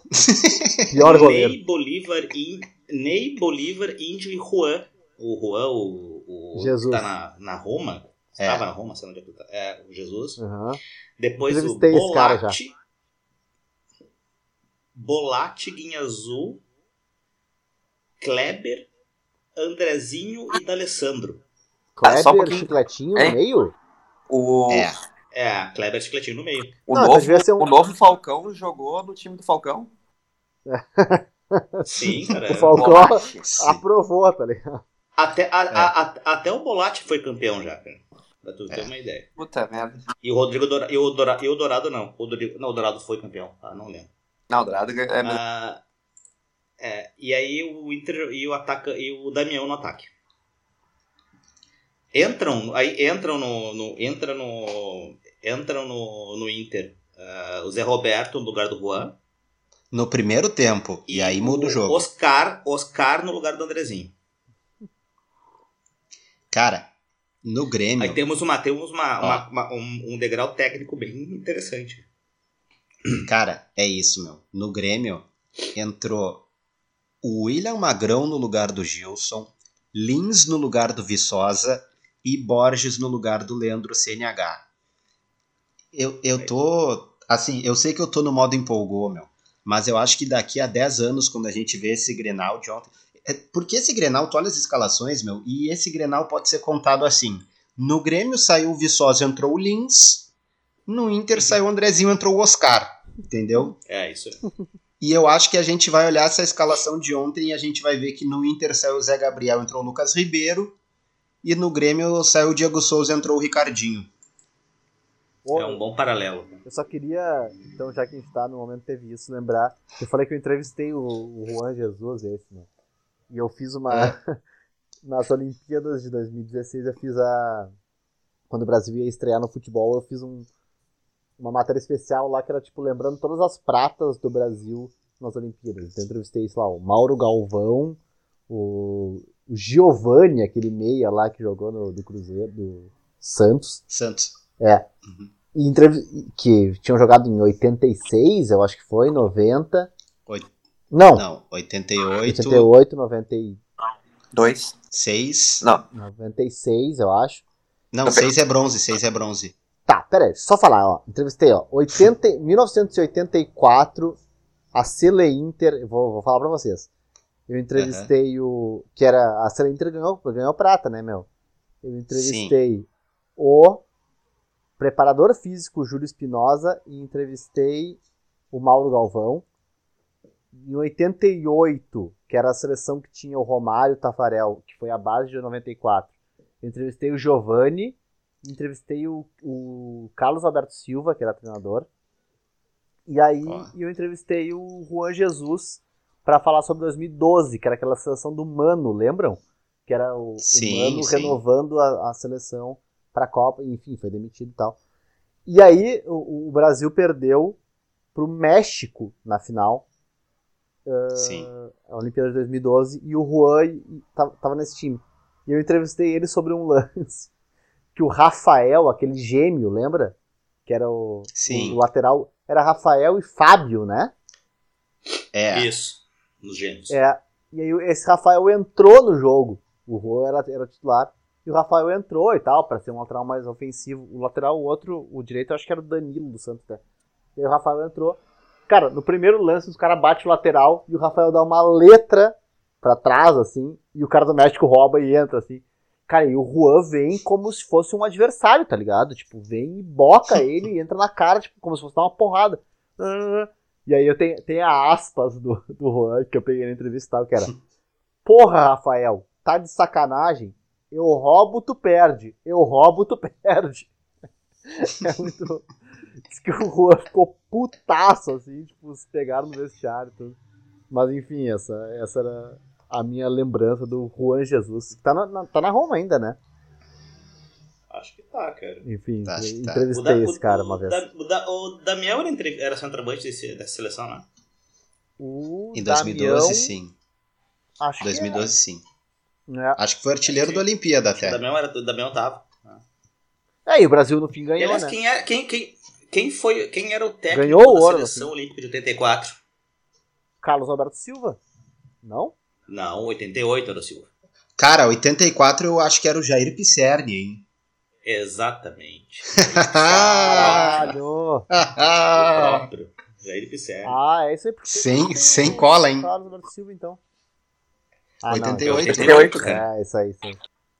Pior goleiro. Ney Bolívar, In, Ney Bolívar, Índio e Juan. O Juan, o, o Jesus. que tá na, na Roma. É. Estava na Roma, sei onde é que tá. É, o Jesus. Aham. Depois o Entrevistei esse cara já. Bolatti. Bolatti, Guinha Azul, Kleber, Andrezinho e D'Alessandro. Ah, só um Kleber, pouquinho. chicletinho É. no meio? O, É. É, Kleber Chicletinho no meio. o, Não, novo, devia ser um- o novo Falcão jogou no time do Falcão. Sim, cara. O Falcão aprovou, tá ligado? Até, a- É. a- a- até o Bolatti foi campeão já, cara. Pra tu ter É. uma ideia. Puta merda. E o Rodrigo Dourado, e o Dourado, e o Dourado não. O Dourado, não, o Dourado foi campeão. Ah, não lembro. Não, o Dourado é Ah, é, e aí o Inter e o ataca e o Damião no ataque. Entram, aí entram no, no entra no entram no, no Inter. ah, o Zé Roberto no lugar do Juan. No primeiro tempo. E, aí muda o jogo. Oscar, Oscar no lugar do Andrezinho. Cara, no Grêmio. Aí temos uma temos uma, uma- uma- um, um degrau técnico bem interessante. Cara, é isso, meu. No Grêmio entrou o William Magrão no lugar do Gilson, Lins no lugar do Viçosa e Borges no lugar do Leandro CNH. Eu, eu tô. Assim, eu sei que eu tô no modo empolgou, meu. Mas eu acho que daqui a 10 anos, quando a gente vê esse Grenal de ontem. É, porque esse Grenal, tu olha as escalações, meu, e esse Grenal pode ser contado assim. No Grêmio saiu o Viçosa, entrou o Lins. No Inter saiu o Andrezinho, entrou o Oscar. Entendeu? É isso. E eu acho que a gente vai olhar essa escalação de ontem e a gente vai ver que no Inter saiu o Zé Gabriel, entrou o Lucas Ribeiro. E no Grêmio saiu o Diego Souza, entrou o Ricardinho. É um bom paralelo. Eu só queria, então, já que a gente tá no momento teve isso, lembrar. Eu falei que eu entrevistei o, o Juan Jesus, esse, né? E eu fiz uma. Nas Olimpíadas de 2016, eu fiz a. Quando o Brasil ia estrear no futebol, eu fiz um, uma matéria especial lá que era, tipo, lembrando todas as pratas do Brasil nas Olimpíadas. Então, eu entrevistei, sei lá, o Mauro Galvão, o, o Giovanni, aquele meia lá que jogou no do Cruzeiro, do Santos. Santos. E entrev- que tinham jogado em 86, eu acho que foi, 90. Oito. Não, Não, 88, 88, 90, e- Dois. 6. Não. 96, eu acho. Não, 6 é bronze, 6 é bronze. Tá, pera aí, só falar, ó. Entrevistei, ó. 80, 1984, a Cele Inter. eu Vou, vou falar pra vocês. Eu entrevistei o. Que era. A Cele Inter ganhou, ganhou prata, né, meu? Eu entrevistei o preparador físico Júlio Espinosa e entrevistei o Mauro Galvão. Em 88, que era a seleção que tinha o Romário Tafarel, que foi a base de 94. Eu entrevistei o Giovanni, entrevistei o, o Carlos Alberto Silva, que era treinador. E aí Ó. eu entrevistei o Juan Jesus para falar sobre 2012, que era aquela seleção do Mano, lembram? Que era o, o Sim, Mano sim. renovando a, a seleção para a Copa, enfim, foi demitido e tal. E aí o, o Brasil perdeu pro México na final, Sim. a Olimpíada de 2012, e o Juan e- e tava, tava nesse time. E eu entrevistei ele sobre um lance que o Rafael, aquele gêmeo, lembra? Que era o, Sim. o lateral, era Rafael e Fábio, né? É. Isso. Nos gêmeos. É, e aí esse Rafael entrou no jogo. O Juan era, era titular. E o Rafael entrou e tal, pra ser um lateral mais ofensivo. O lateral, o outro, o direito, eu acho que era o Danilo do Santos, né? E aí o Rafael entrou. Cara, no primeiro lance, os caras batem o lateral e o Rafael dá uma letra pra trás, assim, e o cara do México rouba e entra, assim. Cara, e o Juan vem como se fosse um adversário, tá ligado? Tipo, vem e boca ele e entra na cara, tipo, como se fosse dar uma porrada. E aí eu tenho, tenho a aspas do, do Juan que eu peguei na entrevista e tal, que era Porra, Rafael, tá de sacanagem? Eu roubo, tu perde. Eu roubo, tu perde. É muito. Diz que o Juan ficou putaço, assim, tipo, se pegaram no vestiário e tudo. Mas enfim, essa, essa era a minha lembrança do Juan Jesus. que Tá na, na- tá na Roma ainda, né? Acho que tá, cara. Enfim, Tá, tá. entrevistei Da- esse cara o- uma vez. Da- o, da- o Damião era, entre- era centroavante desse, dessa seleção, né? O Em 2012, Damião, sim. Acho que 2012, sim. É. Acho que foi artilheiro da Olimpíada O até. Damião, era, o Damião tava. É, e o Brasil no fim E, ganhou, aliás, né? quem, era, quem, quem, quem, foi, quem era o técnico Ganhou da ouro, seleção olímpica de 84? Carlos Alberto Silva. Não? Não, 88 era o Silva. Cara, 84 eu acho que era o Jair Pisserni, hein? Exatamente. Caralho! o próprio. Jair Pisserni. Ah, é isso aí. Sem, sem cola, hein? Carlos Alberto Silva, então. Ah, 88. 88, Não, cara. é, isso aí, isso aí.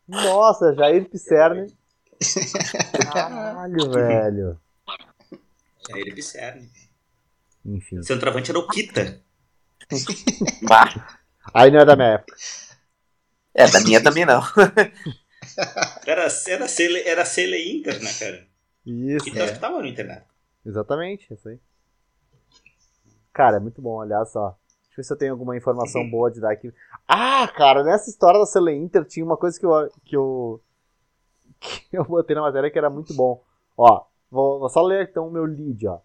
Nossa, Jair Pisserni. Caralho, velho. Jair Pisserni. Enfim. O centroavante era o Kita. Bah. Aí não é da minha época. É, da minha também não. Era, era, Cele, era Cele Inter, né, cara? Isso, Kita acho que tava no Inter, né? exatamente, isso aí. Cara, é muito bom, olha só. Deixa eu ver se eu tenho alguma informação boa de dar aqui. Ah, cara, nessa história da Cele Inter tinha uma coisa que eu, que eu, que eu botei na matéria que era muito bom. Ó, vou, vou só ler então o meu lead, ó.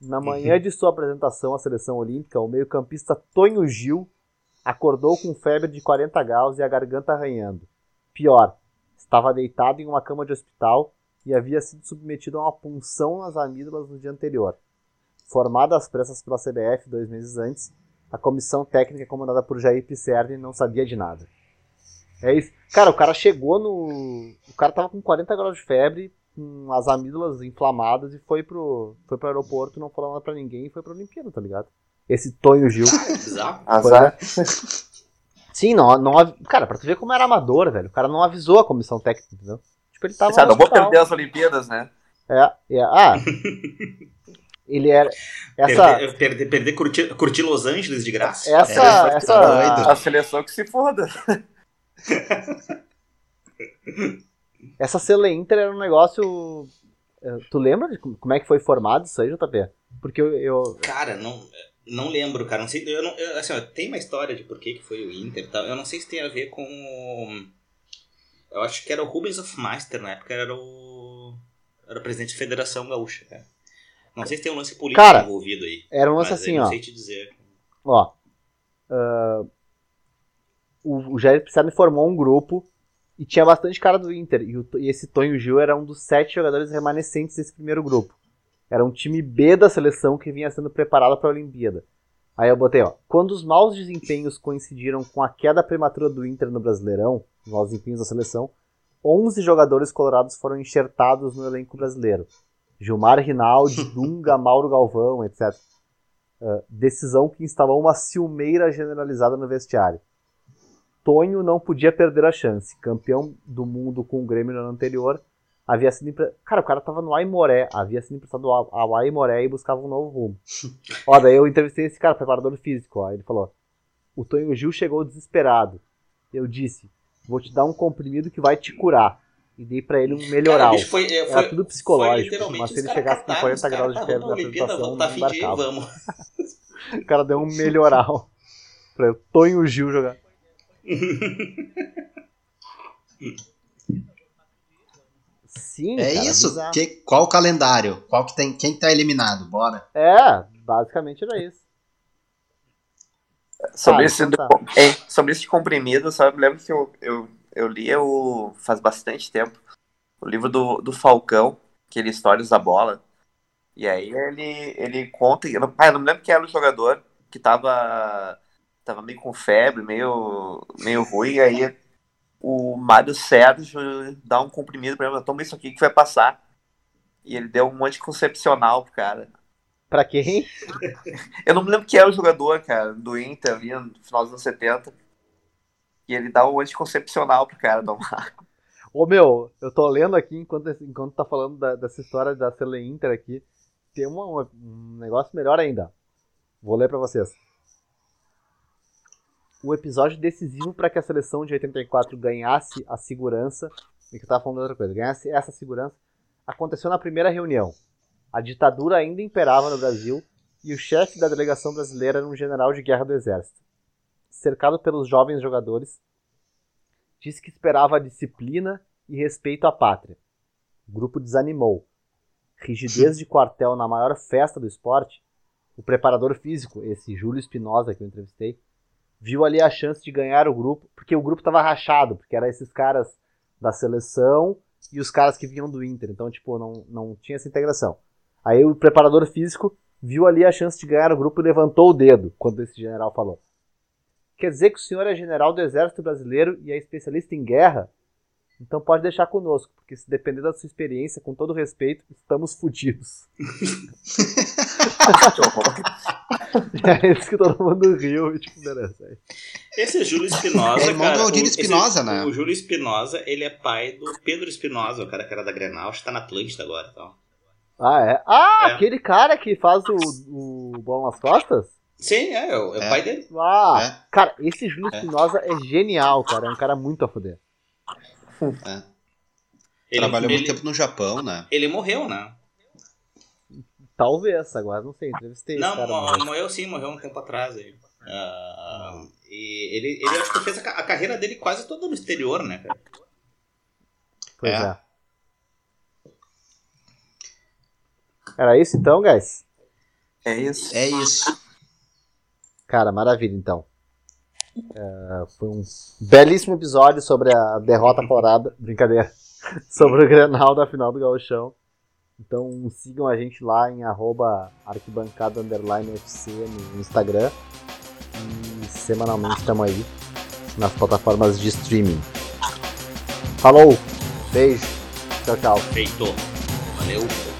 Na manhã de sua apresentação à seleção olímpica, o meio-campista Tonho Gil acordou com febre de 40 graus e a garganta arranhando. Pior, estava deitado em uma cama de hospital e havia sido submetido a uma punção nas amígdalas no dia anterior. Formada às pressas pela CBF dois meses antes, a comissão técnica comandada por Jair Pisserni não sabia de nada. É isso. Cara, o cara chegou no. O cara tava com 40 graus de febre, com as amígdalas inflamadas e foi pro, foi pro aeroporto, não falou nada pra ninguém e foi pra Olimpíada, tá ligado? Esse Tonho Gil. Bizarro. Azar. Sim, não, não. Cara, pra tu ver como era amador, velho. O cara não avisou a comissão técnica, entendeu? Tipo, ele tava. Sabe, não vou perder as Olimpíadas, né? É, é. Ah. ele era. Essa. Perder, perder, perder curtir, curtir Los Angeles de graça. Essa. É, essa tá doido. A seleção que se foda. Essa Cele Inter era um negócio. eh, Tu lembra de como é que foi formado isso aí, JP? Porque eu. eu- Cara, não, não lembro, cara. Não sei, eu não, eu, assim, ó, tem uma história de por que, que foi o Inter e tal. Eu não sei se tem a ver com. Eu acho que era o Rubens of Meister na época, era o. Era o presidente da Federação Gaúcha, cara. Não sei se tem um lance político Cara, envolvido aí. era um lance assim, eu não ó. sei te dizer. Ó. ah, o, o Jair formou um grupo e tinha bastante cara do Inter. E, o- e esse Tonho Gil era um dos sete jogadores remanescentes desse primeiro grupo. Era um time B da seleção que vinha sendo preparado para a Olimpíada. Aí eu botei, ó. Quando os maus desempenhos coincidiram com a queda prematura do Inter no Brasileirão, os maus desempenhos da seleção, 11 jogadores colorados foram enxertados no elenco brasileiro. Gilmar Rinaldi, Dunga, Mauro Galvão, etc. Uh, decisão que instalou uma ciumeira generalizada no vestiário. Tonho não podia perder a chance. Campeão do mundo com o Grêmio no ano anterior, havia sido empre... Cara, o cara tava no Aimoré, havia sido emprestado ao Aimoré e buscava um novo rumo. ó, daí eu entrevistei esse cara, preparador físico, ó, ele falou: "O Tonho Gil chegou desesperado. Eu disse: "Vou te dar um comprimido que vai te curar." E dei pra ele um melhoral. Cara, foi, é, Era foi, tudo psicológico, Foi mas se ele chegasse com cataram, 40 os caras, graus de tá, febre na apresentação, vamos, tá não embarcava. vamos. O cara deu um melhoral pra Tonho Gil jogar. Sim, É cara, isso? bizarro. Que, qual o calendário? Qual que tem, quem tá eliminado? Bora. É, basicamente era isso. Sobre, Ah, esse, então do- é, sobre esse comprimido, sabe? Lembro que eu, eu, eu li o, faz bastante tempo o livro do, do Falcão, aquele Histórias da Bola. E aí ele, ele conta. Eu não, ah, eu não me lembro quem era o jogador que tava, tava meio com febre, meio, meio ruim. E aí o Mário Sérgio dá um comprimido pra ele: toma isso aqui que vai passar. E ele deu um anticoncepcional pro cara. Pra quem? Eu não me lembro quem era o jogador, cara, do Inter ali no final dos anos 70. E ele dá o anticoncepcional pro cara tomar. Ô meu, eu tô lendo aqui enquanto, enquanto tá falando da- dessa história da Cele Inter aqui. Tem uma- um negócio melhor ainda. Vou ler pra vocês. O episódio decisivo para que a seleção de 84 ganhasse a segurança, e que eu tava falando outra coisa, ganhasse essa segurança, aconteceu na primeira reunião. A ditadura ainda imperava no Brasil e o chefe da delegação brasileira era um general de guerra do exército. Cercado pelos jovens jogadores, disse que esperava disciplina e respeito à pátria. O grupo desanimou. Rigidez de quartel na maior festa do esporte, o preparador físico, esse Júlio Espinosa que eu entrevistei, viu ali a chance de ganhar o grupo, porque o grupo tava rachado, porque era esses caras da seleção e os caras que vinham do Inter. Então, tipo, não, não tinha essa integração. Aí o preparador físico viu ali a chance de ganhar o grupo e levantou o dedo quando esse general falou. Quer dizer que o senhor é general do Exército Brasileiro e é especialista em guerra? Então pode deixar conosco, porque se depender da sua experiência, com todo respeito, estamos fodidos. é isso que todo mundo riu. Tipo, beleza. Esse é Júlio Espinosa, É irmão cara. do Aldir Espinosa, né? O Júlio Espinosa, ele é pai do Pedro Espinosa, o cara que era da Grenal, acho que tá na Atlântida agora. Então. Ah, é? Ah, É. aquele cara que faz o, o Bola nas Costas? Sim, é, é o, é É. pai dele. Ah, É. cara, esse Júlio É. Espinosa é genial, cara. É um cara muito a fuder. É. Ele, Trabalhou ele, muito tempo no Japão, né? ele morreu, né? Talvez, agora não sei, entrevistei Não, cara. mas- morreu sim, morreu um tempo atrás. Aí. Ah, e ele, ele acho que fez a, a carreira dele quase toda no exterior, né, cara? Pois É. é. Era isso então, guys? É isso. É isso. Cara, maravilha então. É, foi um belíssimo episódio sobre a derrota colorada. Brincadeira. sobre o Grenal da final do Gauchão. Então sigam a gente lá em arroba arquibancada FC no Instagram. E semanalmente estamos aí nas plataformas de streaming. Falou! Beijo! Tchau, tchau! Feito. Valeu.